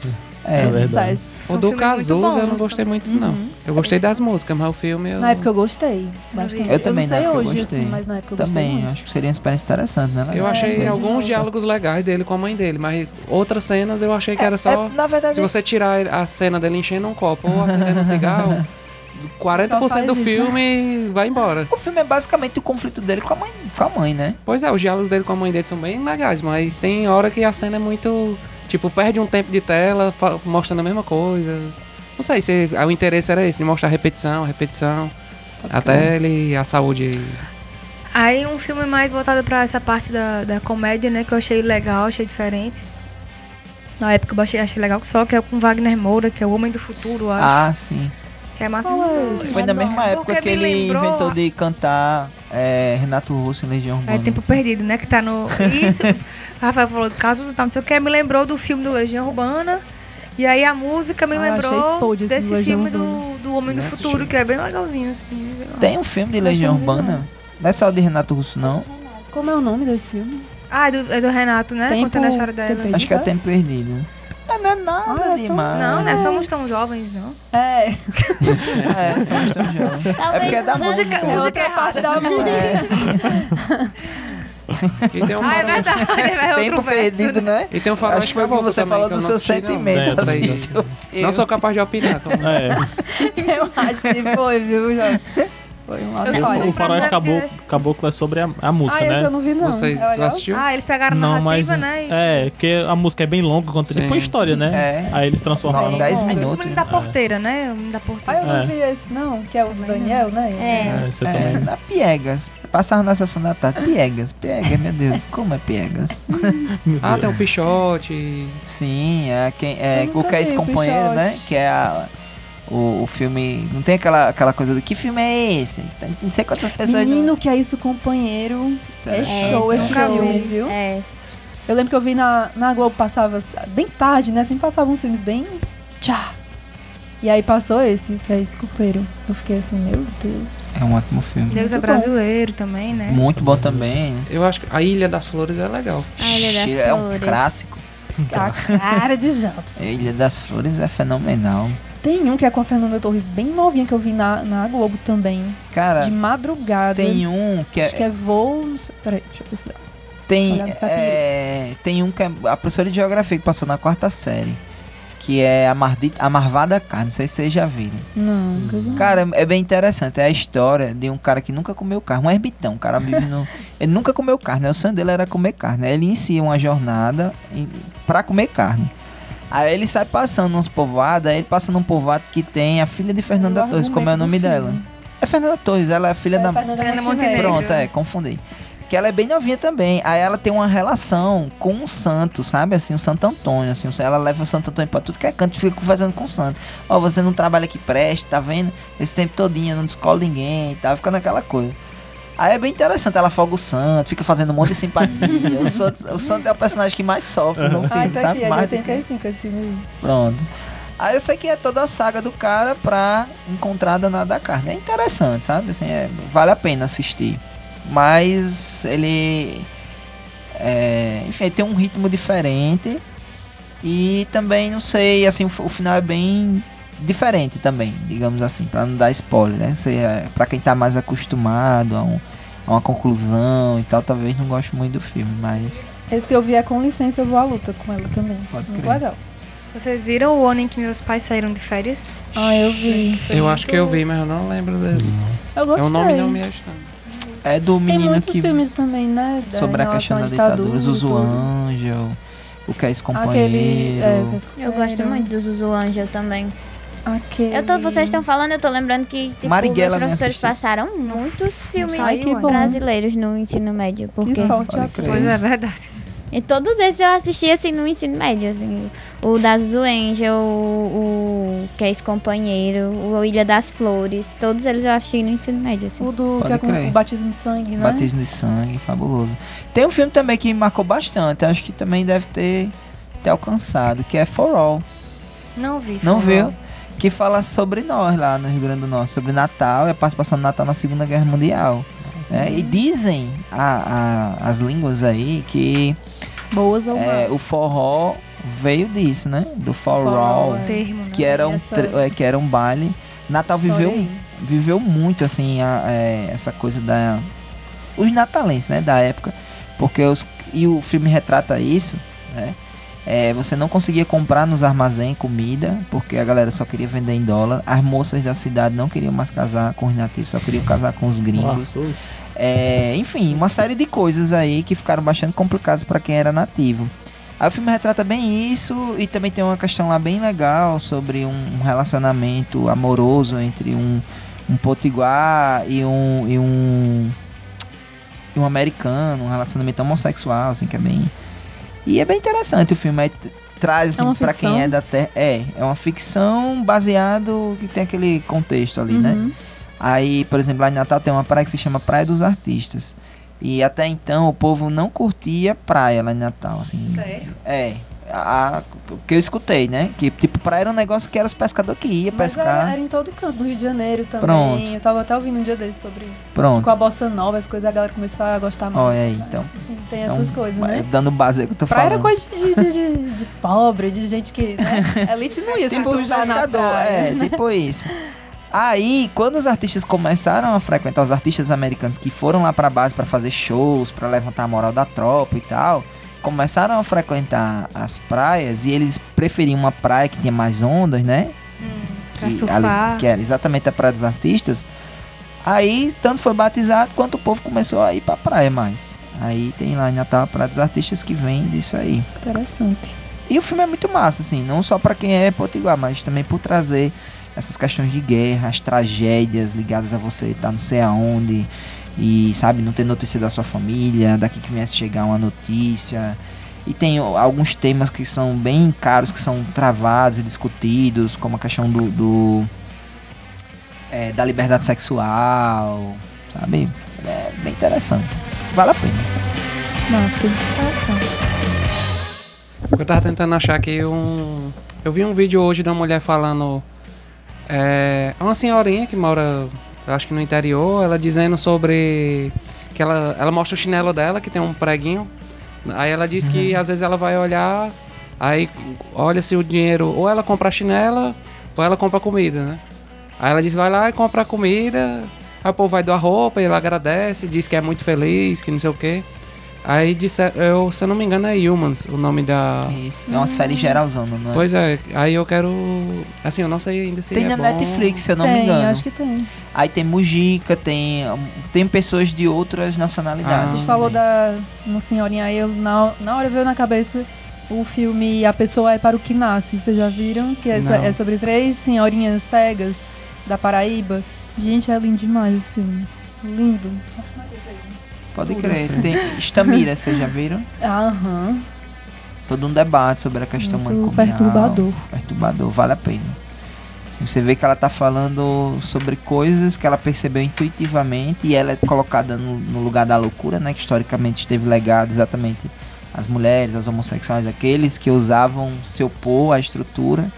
É, é. Sucesso. O São do muito Cazuza eu não gostei muito, não. Uhum. Eu gostei das músicas, mas o filme eu... Na época eu gostei bastante. Eu também, não sei eu hoje, gostei. assim, mas na época eu gostei Também, acho que seria uma experiência interessante, né? Eu É, achei alguns diálogos legais dele com a mãe dele, mas outras cenas eu achei que era só... É, na verdade, Se você tirar a cena dele enchendo um copo ou acendendo um cigarro, 40% Só do isso, né? filme vai embora. o filme é basicamente o conflito dele com a mãe, com a mãe né? Pois é, os diálogos dele com a mãe dele são bem legais, mas tem hora que a cena é muito. Tipo, perde um tempo de tela mostrando a mesma coisa. Não sei se o interesse era esse, de mostrar repetição, repetição. Até ele. a saúde. Aí um filme mais voltado pra essa parte da, da comédia, né? Que eu achei legal, achei diferente. Na época eu achei, achei legal que só, que é com Wagner Moura, que é o Homem do Futuro, acho. Ah, sim. que é massa esse? Foi na mesma época Porque que ele lembrou- inventou de cantar é, Renato Russo em Legião Urbana. É Tempo Perdido, né? Que tá no. Isso. Rafael falou do caso do tal, não sei o que, me lembrou do filme do Legião Urbana. E aí a música me Ah, lembrou desse filme do, Urbana. do Homem do Futuro, que é bem legalzinho, assim. Tem um filme de Legião vi, Urbana. Não é só de Renato Russo, não. Como é o nome desse filme? Ah, é do, é do Renato, né? Tempo- Contando a história dela. Tempo Acho que é? Tempo Perdido. Ah, não é nada Ah, é demais. Não, não é somos tão jovens, não. É, É, somos tão jovens. É Talvez porque é da quando- música. Música- é música outra parte da É. música. E tem um Ah, é verdade, é Tempo verso. perdido, né? E tem um Acho que foi o que caboclo você também, falou do não seu não. sentimento. É, assim, filme. Não sou capaz de opinar. Como... É, Eu acho que foi, viu, Jorge? Foi um Eu olha. o Pra Caboclo, saber Caboclo é sobre a, a música, Ah, esse né? eu não vi, não. Vocês, é tu assistiu? Ah, eles pegaram Não, narrativa, mas. né? e- É, porque a música é bem longa, conta Sim. tipo uma história, né? É. Aí eles transformaram. Não, 10 longa. O minutos. menino da porteira, né? O menino da Ah, porteira. eu não É. vi esse, não, que é o do Daniel, né? É. É, você É, também. na Piegas. Passava na sessão da tarde. Piegas, Piegas, meu Deus, como é Piegas? Ah, tem um pichote. Sim, é, quem, é Eu o que é vi esse o companheiro, Pichote. né? Que é a, o, o filme. Não tem aquela, aquela coisa do que filme é esse? Tem não sei quantas pessoas. Menino, que é isso, companheiro. É É, show esse nunca vi. filme, viu? É. Eu lembro que eu vi na, na Globo, passava bem tarde, né? Sempre passavam uns filmes bem. Tchá! E aí passou esse, que é esse companheiro. Eu fiquei assim, meu Deus. É um ótimo filme. Deus é Muito brasileiro também, né? Muito bom também. Eu acho que a Ilha das Flores é legal. A Ilha das é um Flores. clássico. A cara de Jobs. A Ilha das Flores é fenomenal. Tem um que é com a Fernanda Torres, bem novinha, que eu vi na, na Globo também. Cara, de madrugada. tem um que é. Acho que é voo. Peraí, deixa eu pesquisar. Tem, é, tem um que é a professora de geografia que passou na quarta série. Que é a, Mardita, a Marvada Carne. Não sei se vocês já viram. Não, nunca vi. Cara, é bem interessante. É a história de um cara que nunca comeu carne. Um ermitão. O cara vive no. Ele nunca comeu carne. né? O sonho dele era comer carne. Ele inicia uma jornada pra comer carne. Aí ele sai passando uns povoados. Aí ele passa num povoado que tem a filha de Fernanda Torres. Como é o nome dela? filme. É Fernanda Torres. Ela é a filha É, da. Fernanda Montenegro. Montenegro. Pronto, é, confundi. Que ela é bem novinha também. Aí ela tem uma relação com o santo, sabe? Assim, o Santo Antônio. Assim, ela leva o Santo Antônio pra tudo que é canto e fica conversando com o santo. Ó, você não trabalha aqui preste, tá vendo? Esse tempo todinho, não descola ninguém e tal. Fica naquela coisa. Aí é bem interessante, ela foga o santo, fica fazendo um monte de simpatia. o, santo, o santo é o personagem que mais sofre no Ah, filme, tá sabe? aqui, é de Mais do que- 85 esse filme aí. Pronto. Aí eu sei que é toda a saga do cara pra encontrar a danada da carne. É interessante, sabe? Assim, é, vale a pena assistir. Mas ele. É, enfim, ele tem um ritmo diferente. E também, não sei, assim, o, o final é bem diferente também, digamos assim, pra não dar spoiler, né? É, pra quem tá mais acostumado a, um- a uma conclusão e tal, talvez não goste muito do filme, mas. Esse que eu vi é Com Licença Eu Vou à Luta com ela também. Pode Muito crer. legal. Vocês viram o ano em que meus pais saíram de férias? Ah, eu vi. Foi Eu muito- acho que eu vi, mas eu não lembro dele. Eu É gostei. o nome não me é estranho. É do Tem menino muitos que. filmes também, né? da- sobre a questão da ditadura, Zuzu. Angel, o que é esse Aquele. companheiro. É, Eu gosto muito do Zuzu Angel também. Eu tô, vocês estão falando, eu tô lembrando que tipo, Marighella meus me professores passaram muitos filmes Ai, brasileiros no ensino médio. Porque... Que sorte. Pois é, verdade. E todos esses eu assisti assim no ensino médio, assim. O da Zuzu Angel, o, o que é esse companheiro, o Ilha das Flores, todos eles eu assisti no ensino médio, assim. O do Pode que é com o batismo de sangue, né? Batismo de sangue, fabuloso. Tem um filme também que me marcou bastante, acho que também deve ter, ter alcançado, que é For All. Não vi. Não viu? Que fala sobre nós lá no Rio Grande do Norte, sobre Natal e a participação do Natal na Segunda Guerra Mundial. né? E dizem a- a- as línguas aí que Boas ou é, o forró veio disso, né? Do Forró, é. Termo, né? que era um, Essa- é, que era um baile. Natal viveu, aí. viveu muito assim a- é, essa coisa da os natalenses, né, da época, porque os e o filme retrata isso, né? É, você não conseguia comprar nos armazéns comida, porque a galera só queria vender em dólar. As moças da cidade não queriam mais casar com os nativos, só queriam casar com os gringos. Nossa, É, enfim, uma série de coisas aí que ficaram bastante complicadas para quem era nativo. Aí o filme retrata bem isso e também tem uma questão lá bem legal sobre um, um relacionamento amoroso entre um, um potiguar e um, e um e um americano, um relacionamento homossexual, assim, que é bem E é bem interessante o filme. T- traz, assim, É uma pra quem é da Terra. É, é uma ficção baseado que tem aquele contexto ali, né? Uhum. Aí, por exemplo, lá em Natal tem uma praia que se chama Praia dos Artistas. E até então o povo não curtia praia lá em Natal, assim. Sério? É. A, que eu escutei, né? Que tipo, praia era um negócio que era os pescadores que iam Mas pescar. era, era em todo canto, no Rio de Janeiro também. Pronto. Eu tava até ouvindo um dia desse sobre isso. Pronto. Com a bossa nova, as coisas, a galera começou a gostar mais. Olha aí, então. Tem então, essas coisas, né? Dando base que eu tô Praia era falando. coisa de, de, de- de pobre, de gente que. Né? Elite não ia se Tipo os sujar na praia. é, né? tipo isso. Aí, quando os artistas começaram a frequentar os artistas americanos que foram lá pra base pra fazer shows, pra levantar a moral da tropa e tal, começaram a frequentar as praias e eles preferiam uma praia que tinha mais ondas, né? Pra que, surfar. que era exatamente a praia dos artistas. Aí, tanto foi batizado quanto o povo começou a ir pra praia mais. Aí tem lá em Natal a praia dos artistas que vem disso aí. Interessante. E o filme é muito massa, assim, não só pra quem é potiguar, mas também por trazer essas questões de guerra, as tragédias ligadas a você estar não sei aonde e, sabe, não ter notícia da sua família, daqui que viesse chegar uma notícia. E tem alguns temas que são bem caros, que são travados e discutidos, como a questão do, do é, da liberdade sexual, sabe? É bem interessante. Vale a pena. Massa. Interessante. Eu tava tentando achar aqui um. Eu vi um vídeo hoje da mulher falando. É é uma senhorinha que mora, acho que no interior, ela dizendo sobre. Que ela, ela mostra o chinelo dela, que tem um preguinho. Aí ela diz que às vezes ela vai olhar, aí olha se o dinheiro. Ou ela compra a chinela, ou ela compra comida, né? Aí ela diz, vai lá e compra a comida. Aí o povo vai doar roupa, ele agradece, diz que é muito feliz, que não sei o quê. Aí disse, eu, se eu não me engano, é Humans, o nome da. Isso, é uma série geralzona, não é? Pois é, aí eu quero. Assim, eu não sei ainda se Tem é na bom. Netflix, se eu não me tem, engano. acho que tem. Aí tem Mujica, tem, tem pessoas de outras nacionalidades. Ah. Tu falou da uma senhorinha aí, eu, na, na hora veio na cabeça o filme A Pessoa é para o que Nasce. Vocês já viram? Que é, so- é sobre três senhorinhas cegas da Paraíba. Gente, é lindo demais esse filme. Lindo. Pode Tudo crer. assim. Tem Estamira, vocês já viram? Aham. Todo um debate sobre a questão Muito manicomial. perturbador. Perturbador, vale a pena. Assim, você vê que ela tá falando sobre coisas que ela percebeu intuitivamente e ela é colocada no, no lugar da loucura, né? Que historicamente esteve legado exatamente às mulheres, aos homossexuais, aqueles que usavam se opor à estrutura.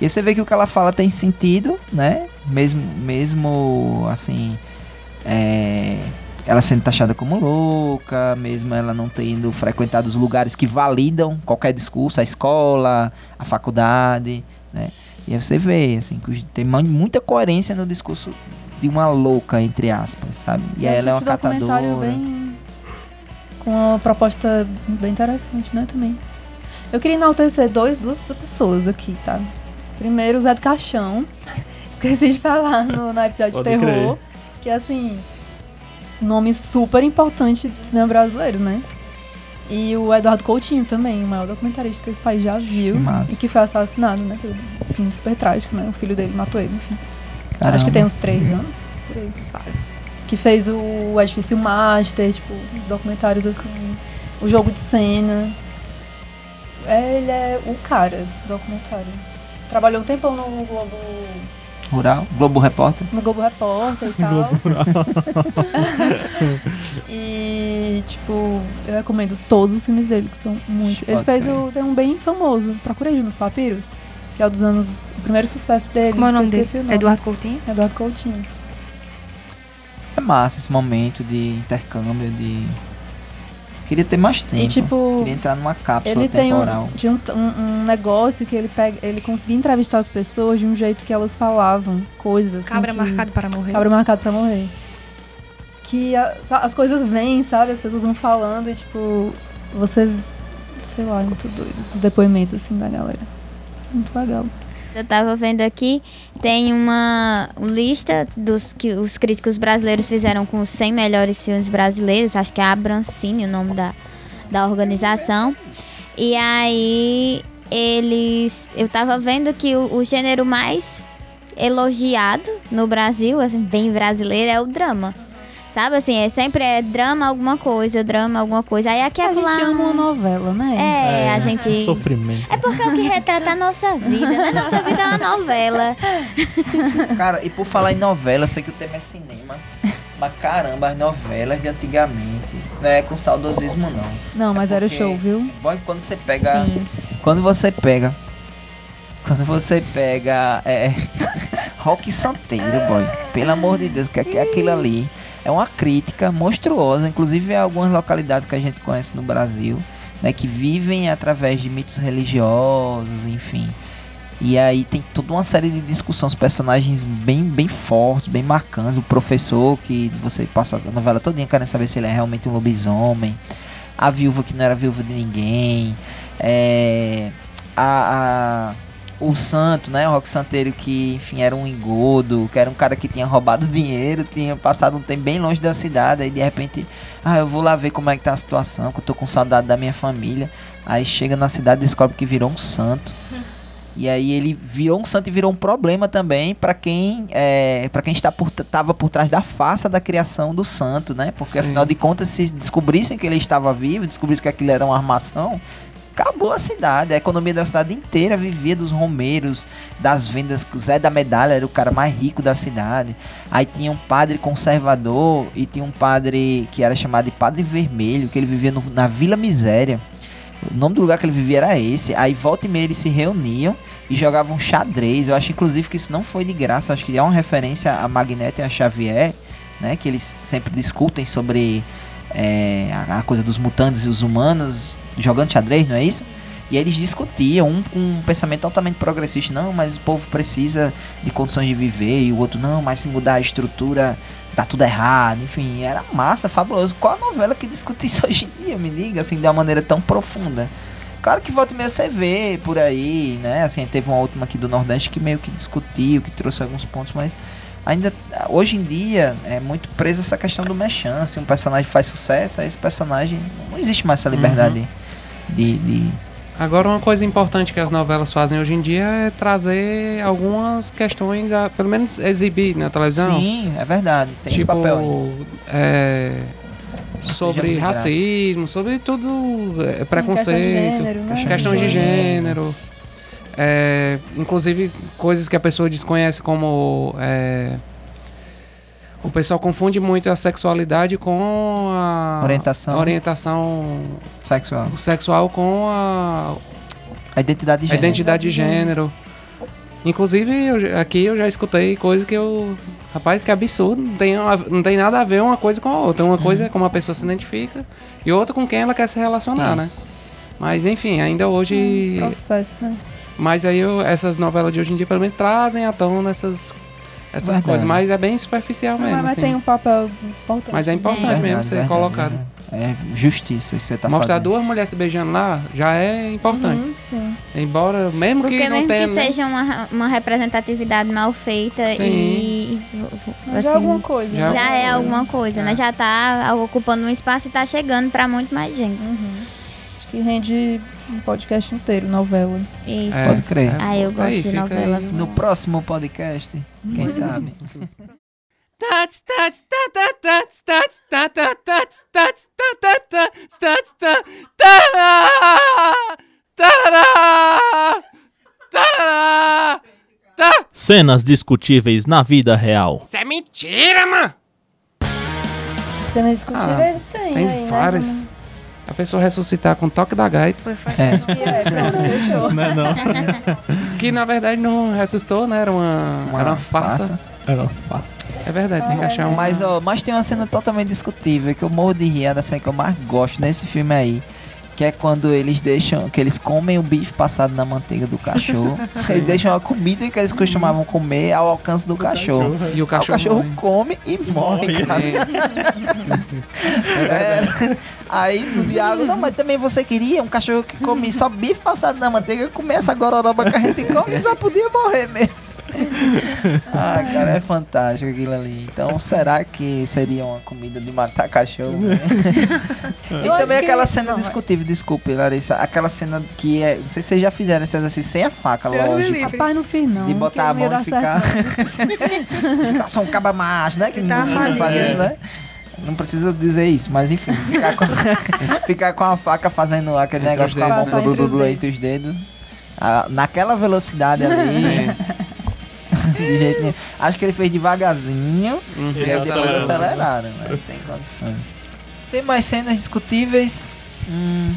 E você vê que o que ela fala tem sentido, né? Mesmo, mesmo assim, é, ela sendo taxada como louca, mesmo ela não tendo frequentado os lugares que validam qualquer discurso, a escola, a faculdade, né? E aí você vê, assim, que tem mu- muita coerência no discurso de uma louca, entre aspas, sabe? E, é um ela é uma catadora. bem. com uma proposta bem interessante, né? Também. Eu queria enaltecer dois, duas pessoas aqui, tá? Primeiro, o Zé do Caixão. Esqueci de falar no, no episódio Pode de terror. Que assim. Nome super importante do cinema brasileiro, né? E o Eduardo Coutinho também, o maior documentarista que esse país já viu. Que massa. E que foi assassinado, né? Pelo fim super trágico, né? O filho dele matou ele, enfim. Acho que Caramba. tem uns três anos, por aí. Que fez o Edifício Master, tipo, documentários assim, o jogo de cena. Ele é o cara do documentário. Trabalhou um tempão no Globo, Rural, Globo Repórter. no Globo Repórter e tal. Globo e, tipo, eu recomendo todos os filmes dele, que são muito. Ele fez o, tem um bem famoso, Procurei nos Papiros, que é o dos anos. O primeiro sucesso dele. Como é o nome dele? o nome. Eduardo Coutinho? Eduardo Coutinho. É massa esse momento de intercâmbio, de. Queria ter mais tempo. E, tipo, Queria entrar numa cápsula Ele tem temporal. um, tinha um, um- um negócio que ele pega, ele conseguia entrevistar as pessoas de um jeito que elas falavam coisas. assim, Cabra que- marcado para morrer. Cabra marcado pra morrer. Que a- as coisas vêm, sabe? As pessoas vão falando e tipo, você, sei lá, é muito doido. Os depoimentos assim da galera. Muito legal. Eu tava vendo aqui, tem uma lista dos que os críticos brasileiros fizeram com os 100 melhores filmes brasileiros, acho que é a Abrancine o nome da, da organização. E aí eles. Eu tava vendo que o, o gênero mais elogiado no Brasil, assim, bem brasileiro, é o drama. Sabe assim, é sempre é drama alguma coisa, drama alguma coisa. Aí aqui A acolá- gente ama uma novela, né? É, a gente. Sofrimento. É porque é o que retrata a nossa vida, né? Nossa vida é uma novela. Cara, e por falar em novela, eu sei que o tema é cinema. Mas caramba, as novelas de antigamente. Não é com saudosismo, não. Não, mas É era show, viu? Boy, Quando você pega. Sim. Quando você pega. Quando você pega. É. Rock Santeiro, boy. Pelo amor de Deus, que é que é aquilo ali. É uma crítica monstruosa. Inclusive, a algumas localidades que a gente conhece no Brasil. Né, que vivem através de mitos religiosos, enfim. E aí tem toda uma série de discussões, personagens bem, bem fortes, bem marcantes. O professor que você passa a novela todinha querendo saber se ele é realmente um lobisomem. A viúva que não era viúva de ninguém. É, a, a- o santo, né? O Rock Santeiro que, enfim, era um engodo, que era um cara que tinha roubado dinheiro, tinha passado um tempo bem longe da cidade, aí de repente, ah, eu vou lá ver como é que tá a situação, que eu tô com saudade da minha família. Aí chega na cidade e descobre que virou um santo. E aí ele virou um santo e virou um problema também para quem é, para quem está por, tava por trás da farsa da criação do santo, né? Porque Sim. afinal de contas, se descobrissem que ele estava vivo, descobrissem que aquilo era uma armação, acabou a cidade. A economia da cidade inteira vivia dos romeiros, das vendas. Zé da Medalha era o cara mais rico da cidade. Aí tinha um padre conservador e tinha um padre que era chamado de Padre Vermelho, que ele vivia no- na Vila Miséria. O nome do lugar que ele vivia era esse. Aí volta e meia eles se reuniam e jogavam xadrez. Eu acho inclusive que isso não foi de graça. Eu acho que é uma referência a Magneto e a Xavier, né? Que eles sempre discutem sobre é, a, a coisa dos mutantes e os humanos jogando xadrez, não é isso? E eles discutiam, um com um pensamento altamente progressista, não, mas o povo precisa de condições de viver, e o outro, não, mas se mudar a estrutura, dá tudo errado, enfim, era massa, fabuloso. Qual a novela que discute isso hoje em dia, me diga, assim, de uma maneira tão profunda? Claro que volta e meia você vê por aí, né, assim, teve uma última aqui do Nordeste que meio que discutiu, que trouxe alguns pontos, mas ainda, hoje em dia, é muito presa essa questão do mechan, se um personagem faz sucesso, aí esse personagem, não existe mais essa liberdade de- de Agora, uma coisa importante que as novelas fazem hoje em dia é trazer algumas questões, a, pelo menos exibir na televisão. Sim, é verdade. Tem esse tipo, papel aí. é, sobre racismo, sobre tudo, é, Sim, preconceito, questão de gênero, né? questões de gênero. É, inclusive, coisas que a pessoa desconhece como... é, o pessoal confunde muito a sexualidade com a Orientação. orientação Sexual. sexual com a A identidade de a gênero. identidade de gênero. Inclusive, eu aqui eu já escutei coisas que eu. Rapaz, que absurdo. Não tem, não tem nada a ver uma coisa com a outra. Uma coisa é como a pessoa se identifica e outra com quem ela quer se relacionar, né? Mas enfim, ainda hoje. Processo, né? Mas aí eu- essas novelas de hoje em dia, pelo menos, trazem à tona essas, essas Verdade. coisas. Mas é bem superficial Mas, mesmo. mas assim. tem um papel importante. Mas é importante Verdade, mesmo ser verdade, colocado. É, é justiça que você tá Mostrar fazendo. duas mulheres se beijando lá já é importante. Uhum, sim. Embora, mesmo Porque que não mesmo tenha. que né? seja uma, uma representatividade mal feita Sim. e. Mas já é alguma coisa. já- né? Já é Sim. alguma coisa, né? É. Já tá ocupando um espaço e tá chegando pra muito mais gente. Uhum. Acho que rende um podcast inteiro, novela. Isso. É, Pode crer. Ah, eu gosto de fica novela. aí. No próximo podcast, quem sabe? Tats, tats, tá, tá, tats, tats, tá, tá, tats, tats, tá, tá, tá, tats, tá, tarará, tarará, tá. Cenas discutíveis na vida real. Isso é mentira, mano! Cenas discutíveis tem, Ah, Tem aí, várias. A pessoa ressuscitar com toque da gaita, Foi faz É. Né? Que é. Não é não. que na verdade não ressuscitou, né? Era uma, era uma farsa. Era fácil. É verdade, tem que achar um. Mas, ó, mas tem uma cena totalmente discutível que eu morro de rir, é da cena que eu mais gosto nesse filme aí. Que é quando eles deixam, que eles comem o bife passado na manteiga do cachorro. eles deixam a comida que eles costumavam comer ao alcance do cachorro. E o Aí o cachorro. cachorro come e morre, Morre. cara. É. É, aí no diálogo, não, mas também você queria um cachorro que come só bife passado na manteiga, começa a gororoba que a gente come e só podia morrer mesmo. ah, cara, é fantástico aquilo ali. Então, será que seria uma comida de matar cachorro? né? e Eu também que- aquela cena não, discutível, desculpe, Larissa. Aquela cena que é. Não sei se vocês já fizeram esse exercício sem a faca, lógico. Rapaz, não fiz não. De botar a mão e ficar. ficar só um caba macho, né? Que Tá não faz isso, né? Não precisa dizer isso, mas enfim, ficar com, ficar com a faca fazendo aquele Entre negócio com a mão Passar entre os dedos. Ah, naquela velocidade ali, Sim. de jeito nenhum. Acho que ele fez devagarzinho Uhum. e aí depois aceleraram, né? Tem condições. Tem mais cenas discutíveis. Hum.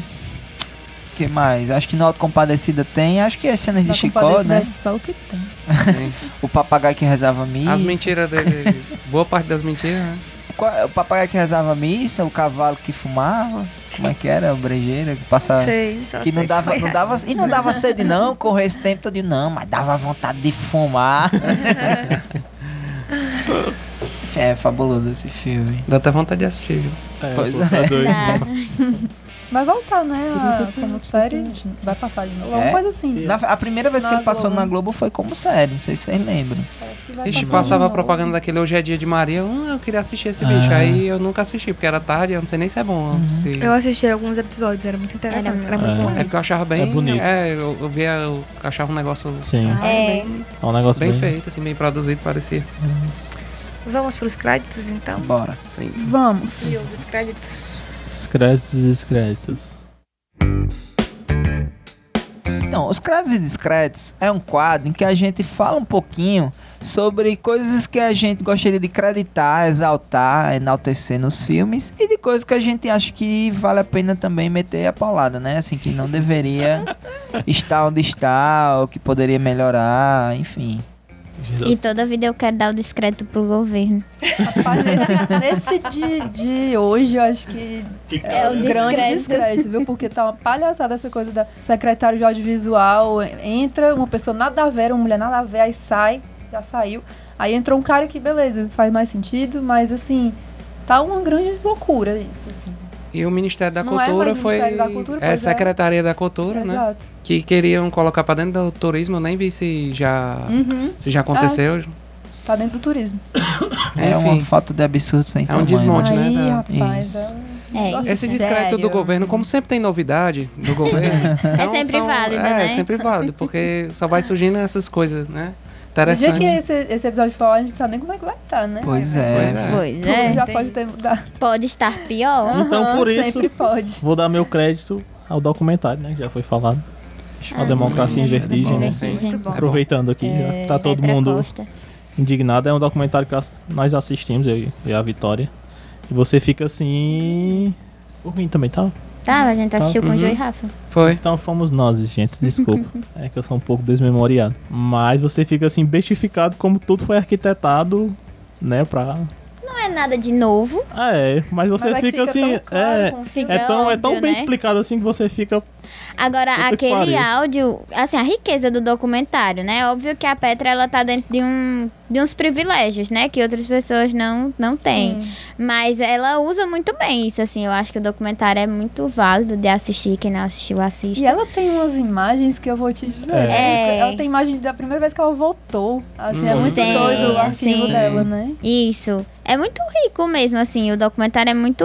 que mais? Acho que no Auto Compadecida tem. Acho que as cenas de Da Chicó, né? É só o que tem. O papagaio que rezava missa. As mentiras dele. Boa parte das mentiras, né? Qual- O papagaio que rezava missa, o cavalo que fumava. Como é que era? O brejeira que passava. Sei, só Que sei não dava, foi não dava, assim. e não dava sede não, correr esse tempo todo, não, mas dava vontade de fumar. é fabuloso esse filme. Dá até vontade de assistir, viu? É, Pois tá é. doido. Tá. Vai voltar, né? a- como série. Vai passar de novo. Alguma É? coisa assim. Na- a primeira vez que Na ele passou Globo. na Globo foi como série, não sei se vocês lembram. Parece que vai Ixi, passava a propaganda daquele Hoje é Dia de Maria. Hum, eu queria assistir esse Ah. bicho. Aí eu nunca assisti, porque era tarde, eu não sei nem se é bom. se- Eu assisti alguns episódios, era muito interessante. Era Era, muito muito bom. bom. É porque eu achava bem. É bonito. É, eu, eu via, eu achava um negócio Sim, É. bem, é um negócio bem bem, feito, assim, bem produzido, parecia. Vamos pros créditos, então. Bora. Sim. Vamos. E os créditos. Os créditos e descréditos. Então, os créditos e discretos é um quadro em que a gente fala um pouquinho sobre coisas que a gente gostaria de acreditar, exaltar, enaltecer nos filmes e de coisas que a gente acha que vale a pena também meter a paulada, né? Assim, que não deveria estar onde está, ou que poderia melhorar, enfim. E toda vida eu quero dar o discreto pro governo. Rapaz, nesse, nesse de, de hoje, eu acho que É o grande discreto. descrédito, viu? Porque tá uma palhaçada essa coisa da secretário de audiovisual. Entra uma pessoa nada a ver, uma mulher nada a ver, aí sai, já saiu. Aí entrou um cara que, beleza, faz mais sentido, mas assim, tá uma grande loucura isso, assim. E o Ministério da Não é Cultura foi. Ministério da Cultura, é é. Secretaria da Cultura, né? Exato. Que queriam colocar pra dentro do turismo, eu nem vi se já. Uhum. Se já aconteceu. Tá dentro do turismo. É uma Enfim. foto de absurdo sem É um tamanho. desmonte. né, Aí, da- rapaz, Isso. é É, Esse discreto do sério. governo, como sempre tem novidade do governo. então sempre válido, é, né? É sempre válido, porque só vai surgindo essas coisas, né? No dia Interessante. que esse, esse episódio for, a gente não sabe nem como é que vai estar, né? Pois Pois é. é. Pois é. já pode ter mudado. Pode estar pior. Então, Aham, por isso- Sempre pode. Vou dar meu crédito ao documentário, né? Que já foi falado. A Ah, democracia em é vertigem, né? Bom. Aproveitando aqui, É, tá todo Petra mundo Costa. indignado. É um documentário que nós assistimos, eu e a Vitória. E você fica assim. Por mim também, tá? Tá, a gente assistiu com o Uhum. Joe e Rafa. Foi. Então fomos nós, gente, desculpa. é que eu sou um pouco desmemoriado. Mas você fica assim, bestificado como tudo foi arquitetado, né, pra. Não é nada de novo. Ah, é, mas você Mas que fica, assim. claro, é, Fica é tão, é tão óbvio, bem né? explicado assim que você fica. Agora, Puta que aquele áudio, assim, a riqueza do documentário, né? Óbvio que a Petra, ela tá dentro de, um, de uns privilégios, né? Que outras pessoas não, não têm. Sim. Mas ela usa muito bem isso, assim. Eu acho que o documentário é muito válido de assistir. Quem não assistiu, assista. E ela tem umas imagens que eu vou te dizer. É. né? Ela tem imagem da primeira vez que ela voltou. Assim, é Hum. muito Tem, doido o arquivo sim. dela, né? Isso. É muito rico mesmo, assim. O documentário é muito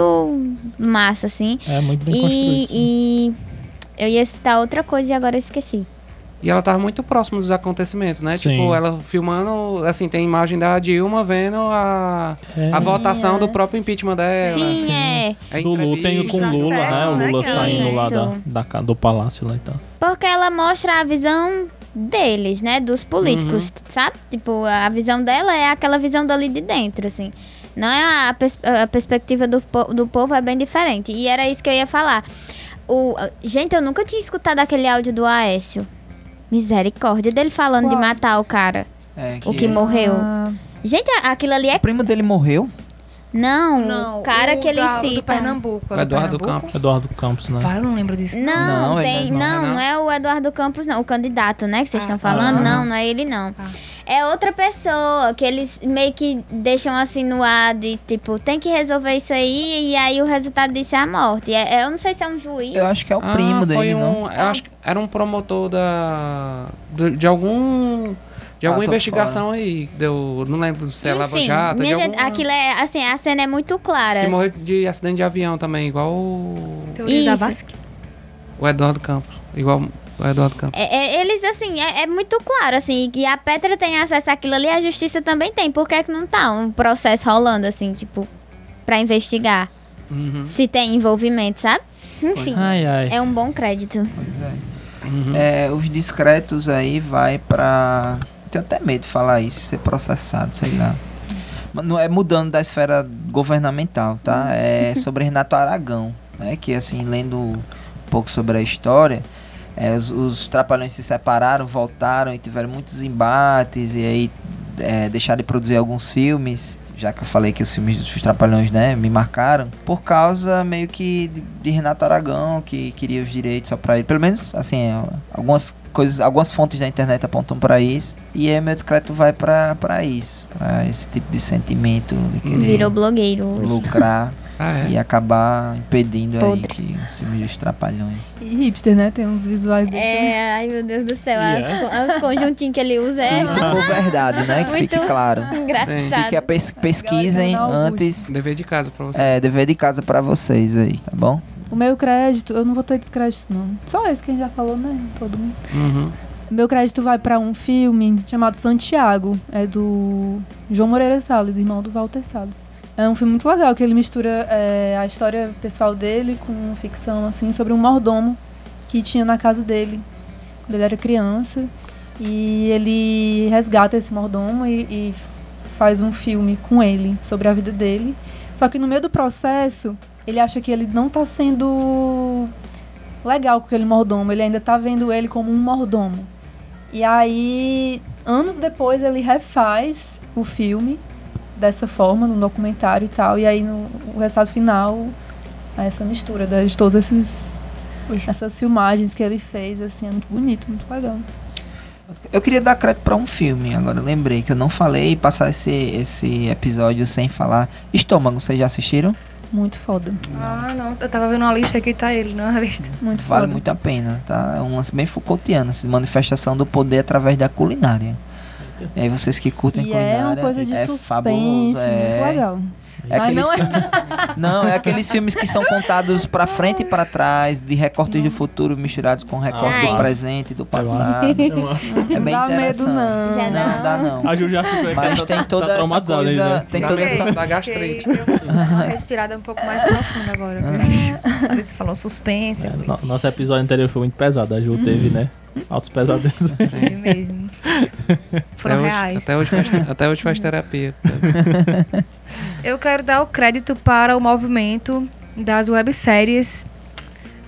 massa, assim. É muito bem construído. sim. E, e eu ia citar outra coisa e agora eu esqueci. E ela tava muito próximo dos acontecimentos, né? Sim. Tipo, ela filmando, assim, tem imagem da Dilma vendo a, É. a Sim, votação é. do próprio impeachment dela. Sim, sim. é. a Do Lula tem o com. Lula, né? O né, Lula que saindo lá da, isso. da, ca- do palácio lá e tal. Porque ela mostra a visão deles, né? Dos políticos, sabe? Tipo, a visão dela é aquela visão dali de dentro, assim. Não é a, pers- a perspectiva do, po- do povo é bem diferente. E era isso que eu ia falar. O, gente, eu nunca tinha escutado aquele áudio do Aécio. Misericórdia dele falando de Qual? matar o cara. É, O que morreu. Ah, Gente, aquilo ali é. O primo dele morreu? Não, Não, o cara o que ele da- do cita. Pernambuco. O é do Eduardo Pernambuco? Campos. Eduardo Campos, né? Fala, eu não lembro disso. Não, Não, ele tem, não é não, não. não, é o Eduardo Campos, não, o candidato, né, que vocês Ah, estão falando. ah. Não, não é ele, não. Ah. É outra pessoa que eles meio que deixam assim no ar de tipo, tem que resolver isso aí e aí o resultado disso é a morte. É, é- eu não sei se é um juiz. Eu acho que é o Ah, primo foi dele, não? um, Eu acho que era um promotor da. do- de algum. De Ah, alguma tô investigação aí. que Deu, não lembro se é Lava Jato. minha de gente, algum, aquilo é assim, a cena é muito clara. Que morreu de acidente de avião também, igual o, o Eduardo Campos. Igual o Eduardo Campos. É- é- eles, assim, é, é muito claro, assim, que a Petra tem acesso àquilo ali, a justiça também tem. Por que, é que não tá um processo rolando, assim, tipo, pra investigar. Uhum. Se tem envolvimento, sabe? Enfim, Ai, ai. é um bom crédito. Pois é. Uhum. É, os discretos aí vai pra. Tenho até medo de falar isso, ser processado, sei lá. Mas Não é mudando da esfera governamental, tá? É sobre Renato Aragão, né? Que assim, lendo um pouco sobre a história, é, os, os trapalhões se separaram, voltaram e tiveram muitos embates e aí é, deixaram de produzir alguns filmes. Já que eu falei que os filmes dos Trapalhões, né, me marcaram, por causa meio que de, de Renato Aragão, que queria os direitos só pra ele. Pelo menos, assim, é, algumas coisas, algumas fontes da internet apontam pra isso. E aí meu discreto vai pra pra isso, pra esse tipo de sentimento de querer Virou blogueiro hoje. lucrar Ah, é? e acabar impedindo aí Podre. que os filmes dos Trapalhões. E hipster, né? Tem uns visuais dele. É, ai meu Deus do céu, Yeah. as- os conjuntinhos que ele usa Se é isso for verdade, né, que fique Muito claro. engraçado. Fique a pes- pesquisem antes. Dever de casa pra você. É, dever de casa pra vocês aí, tá bom? O meu crédito, eu não vou ter descrédito, não. Só esse que a gente já falou, né? Todo mundo. Uhum. O meu crédito vai pra um filme chamado Santiago. É do João Moreira Salles, irmão do Walter Salles. É um filme muito legal, que ele mistura é, a história pessoal dele com ficção, assim, sobre um mordomo que tinha na casa dele quando ele era criança. E ele resgata esse mordomo e, e faz um filme com ele, sobre a vida dele. Só que no meio do processo, ele acha que ele não tá sendo legal com aquele mordomo. Ele ainda tá vendo ele como um mordomo. E aí, anos depois, ele refaz o filme dessa forma, num documentário e tal. E aí, no, o resultado final, é essa mistura de todas esses, essas filmagens que ele fez. Assim, é muito bonito, muito legal. Eu queria dar crédito pra um filme, agora lembrei que eu não falei e passar esse, esse episódio sem falar. Estômago, vocês já assistiram? Muito foda. Ah, não. Eu tava vendo uma lista aqui, tá ele na lista. Muito Vale foda. muito a pena, tá? É um lance bem Foucaultiano, assim, manifestação do poder através da culinária. E aí vocês que curtem E culinária, é uma coisa de é suspense, fabuloso, é. muito legal. É Mas aqueles não é- filmes. Não, é aqueles filmes que são contados pra frente e pra trás, de recortes do futuro misturados com recortes Ai. do presente e do acho- passado. eu acho- É bem Dá medo, interessante. não. Já Não, não. dá não. A Ju já ficou Mas tá- tem tá toda essa traumatizada aí, coisa. né? Tem toda essa. Da gastrite. Uma respirada um pouco mais profunda agora. Ah. Você falou suspense, É, é, no- nosso episódio anterior foi muito pesado. A Ju teve, né? Altos pesadelos. foi mesmo. Até Foram hoje, reais. até, hoje faz, até hoje faz terapia. Eu quero dar o crédito para o movimento das webséries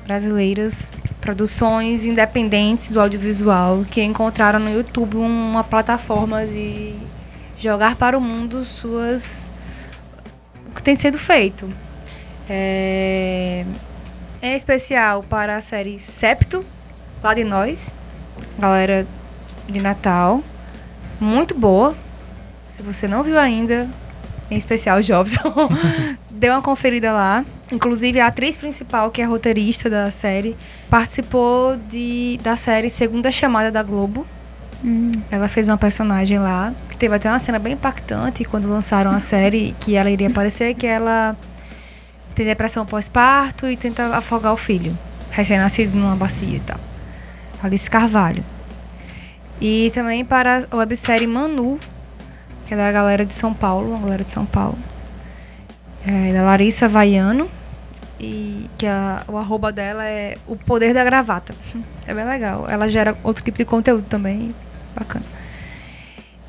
brasileiras, produções independentes do audiovisual, que encontraram no YouTube uma plataforma de jogar para o mundo suas o que tem sido feito. É, Em especial para a série Septo, lá de nós, galera de Natal. Muito boa. Se você não viu ainda, em especial Jobson, dê uma conferida lá. Inclusive, a atriz principal, que é roteirista da série, participou de, da série Segunda Chamada da Globo. Ela fez uma personagem lá, que teve até uma cena bem impactante quando lançaram a série, que ela iria aparecer, que ela tem depressão pós-parto e tenta afogar o filho, recém-nascido numa bacia e tal. Alice Carvalho. E também para a websérie Manu, que é da galera de São Paulo, uma galera de São Paulo. É da Larissa Vaiano. E que a- o arroba dela é o poder da gravata. É bem legal. Ela gera outro tipo de conteúdo também. Bacana.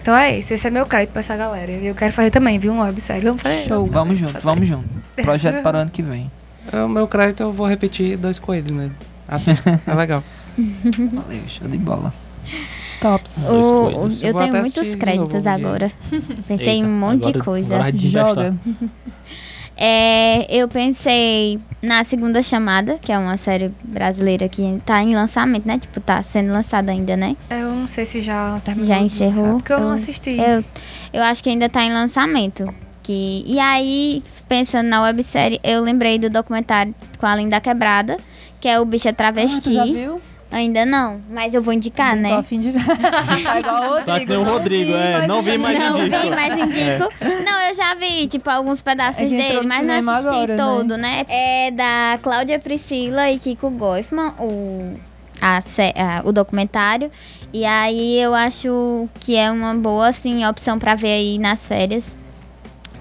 Então é isso. Esse é meu crédito pra essa galera. E eu quero fazer também, viu? Uma websérie. Vamos fazer. Show. Vamos junto, vamos junto. Projeto para o ano que vem. O meu crédito eu vou repetir dois coelhos mesmo. Assista, é legal. Valeu, show de bola. Tops. O- eu Vou tenho muitos de créditos agora. Pensei em um monte de Agora- coisa. vai desinvestar. Joga. É, eu pensei na segunda chamada, que é uma série brasileira que tá em lançamento, né? Tipo, tá sendo lançada ainda, né? Eu não sei se já terminou. Já de encerrou? lançar, Porque eu não Eu- assisti. Eu, eu acho que ainda tá em lançamento. Que, e aí, pensando na websérie, eu lembrei do documentário com a Linda Quebrada, que é o Bicha Ah, tu Travesti. já viu? Ainda não, mas eu vou indicar, Tô né? a fim de ver. tá igual o Rodrigo. Tá que nem o não Rodrigo, vi, é, mas não vi, mas Não indico. vi, mas indico. Não, eu já vi, tipo, alguns pedaços É dele, mas não assisti agora, né? todo, né? É da Cláudia Priscila e Kiko Goifman, o, a, sé- a- o documentário. E aí eu acho que é uma boa, assim, opção pra ver aí nas férias.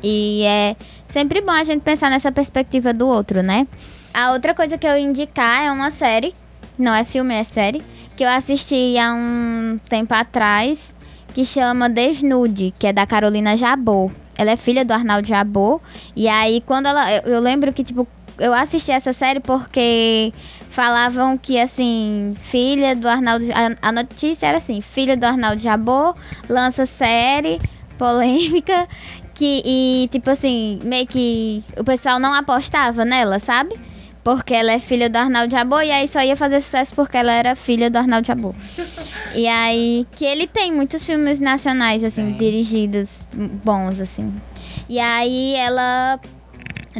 E é sempre bom a gente pensar nessa perspectiva do outro, né? A outra coisa que eu ia indicar é uma série, não é filme, é série, que eu assisti há um tempo atrás, que chama Desnude, que é da Carolina Jabô. Ela é filha do Arnaldo Jabô. E aí, quando ela. Eu, eu lembro que, tipo, eu assisti essa série porque falavam que, assim, filha do Arnaldo. A, a notícia era assim: filha do Arnaldo Jabô, lança série, polêmica. Que, e, tipo assim, meio que o pessoal não apostava nela, sabe? Porque ela é filha do Arnaldo Jabô e aí só ia fazer sucesso porque ela era filha do Arnaldo Jabô. E aí, que ele tem muitos filmes nacionais, assim, dirigidos bons, assim. E aí ela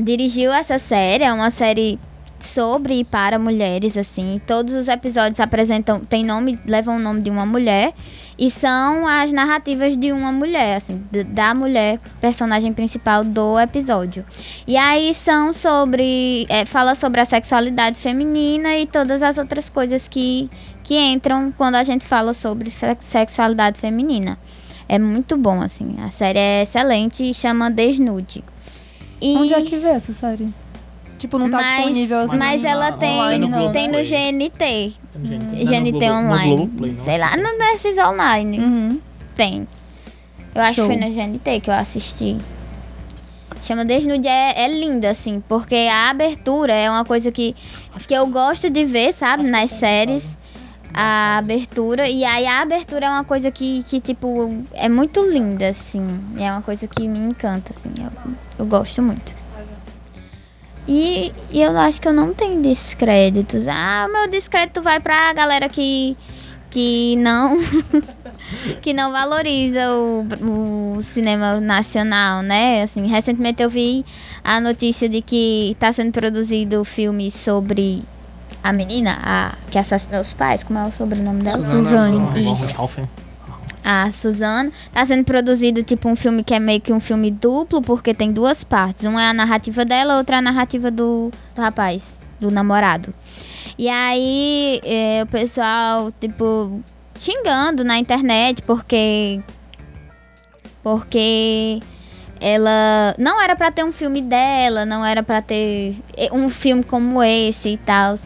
dirigiu essa série, é uma série sobre e para mulheres, assim. Todos os episódios apresentam, tem nome, levam o nome de uma mulher. E são as narrativas de uma mulher, assim, da mulher, personagem principal do episódio. E aí são sobre. é, fala sobre a sexualidade feminina e todas as outras coisas que, que entram quando a gente fala sobre sexualidade feminina. É muito bom, assim. A série é excelente e chama Desnude. E... Onde é que vê essa série? Tipo, não tá mas, disponível assim. Mas ela na- tem, online, não. tem no. GNT. Gente, GNT no no online. Não. sei lá, não nesses online. Uhum. Tem. Eu acho Show. que foi no GNT que eu assisti. Chama Desnude, é, é linda, assim, porque a abertura é uma coisa que, que eu gosto de ver, sabe, nas séries. A abertura. E aí a abertura é uma coisa que, que tipo, é muito linda, assim. É uma coisa que me encanta, assim. Eu, eu gosto muito. E, e eu acho que eu não tenho descréditos. Ah, o meu descrédito vai pra galera que, que não que não valoriza o, o cinema nacional, né? Assim, recentemente eu vi a notícia de que está sendo produzido filme sobre a menina a, que assassinou os pais. Como é o sobrenome dela? Suzane. Isso. A Suzana. Tá sendo produzido tipo um filme que é meio que um filme duplo, porque tem duas partes. Uma é a narrativa dela, outra é a narrativa do, do rapaz, do namorado. E aí é, o pessoal, tipo, xingando na internet porque. Porque ela não era pra ter um filme dela, não era pra ter eh, um filme como esse e tal.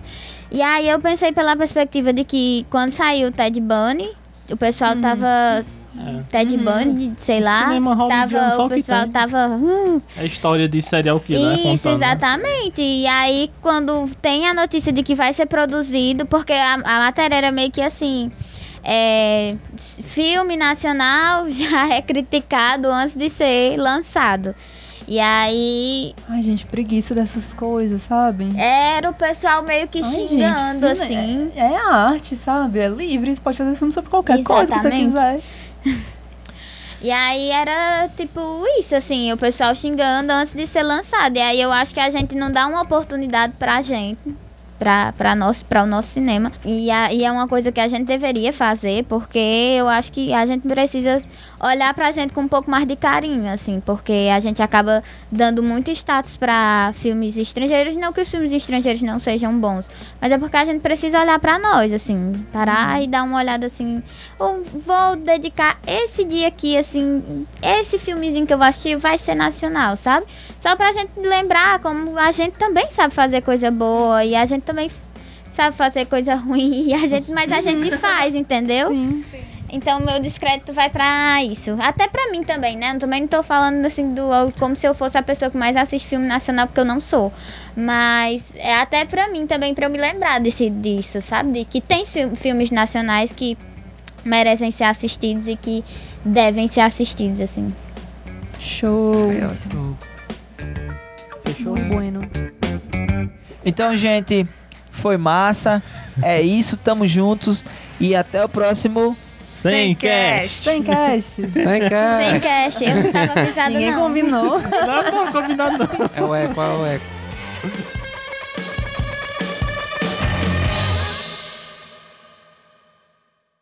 E aí eu pensei pela perspectiva de que quando saiu o Ted Bunny, o pessoal tava É. Ted Bundy, sei lá, cinema tava o pessoal tava hum, É a história de serial killer isso, contando. né? exatamente. E aí, quando tem a notícia de que vai ser produzido, porque a, a matéria era meio que assim. é, filme nacional já é criticado antes de ser lançado. E aí Ai, gente, preguiça dessas coisas, sabe? era o pessoal meio que Ai, xingando, cine- assim. É, é arte, sabe? É livre, você pode fazer filme sobre qualquer coisa que você Exatamente. quiser. E aí era tipo isso, assim, o pessoal xingando antes de ser lançado. E aí eu acho que a gente não dá uma oportunidade pra gente, pra, pra, nosso, pra o nosso cinema. E, a- e é uma coisa que a gente deveria fazer, porque eu acho que a gente precisa olhar pra gente com um pouco mais de carinho, assim, porque a gente acaba dando muito status pra filmes estrangeiros. Não que os filmes estrangeiros não sejam bons, mas é porque a gente precisa olhar pra nós, assim, parar e dar uma olhada assim. Eu vou dedicar esse dia aqui, assim, esse filmezinho que eu vou assistir vai ser nacional, sabe? Só pra gente lembrar como a gente também sabe fazer coisa boa e a gente também sabe fazer coisa ruim, e a gente, mas a gente faz, entendeu? Sim. Então meu descrédito vai pra isso. Até pra mim também, né? Eu também não tô falando assim do como se eu fosse a pessoa que mais assiste filme nacional, porque eu não sou. Mas é até pra mim também, pra eu me lembrar desse, disso, sabe? De que tem fi- filmes nacionais que merecem ser assistidos e que devem ser assistidos, assim. Show. Fechou? Muito bueno. Então, gente, foi massa. É isso, tamo juntos. E até o próximo. Sem cash. Sem cast. Sem cara. Sem cash, eu não tava avisada Ninguém não. combinou. Não, não, combinado não. É o eco, é o eco.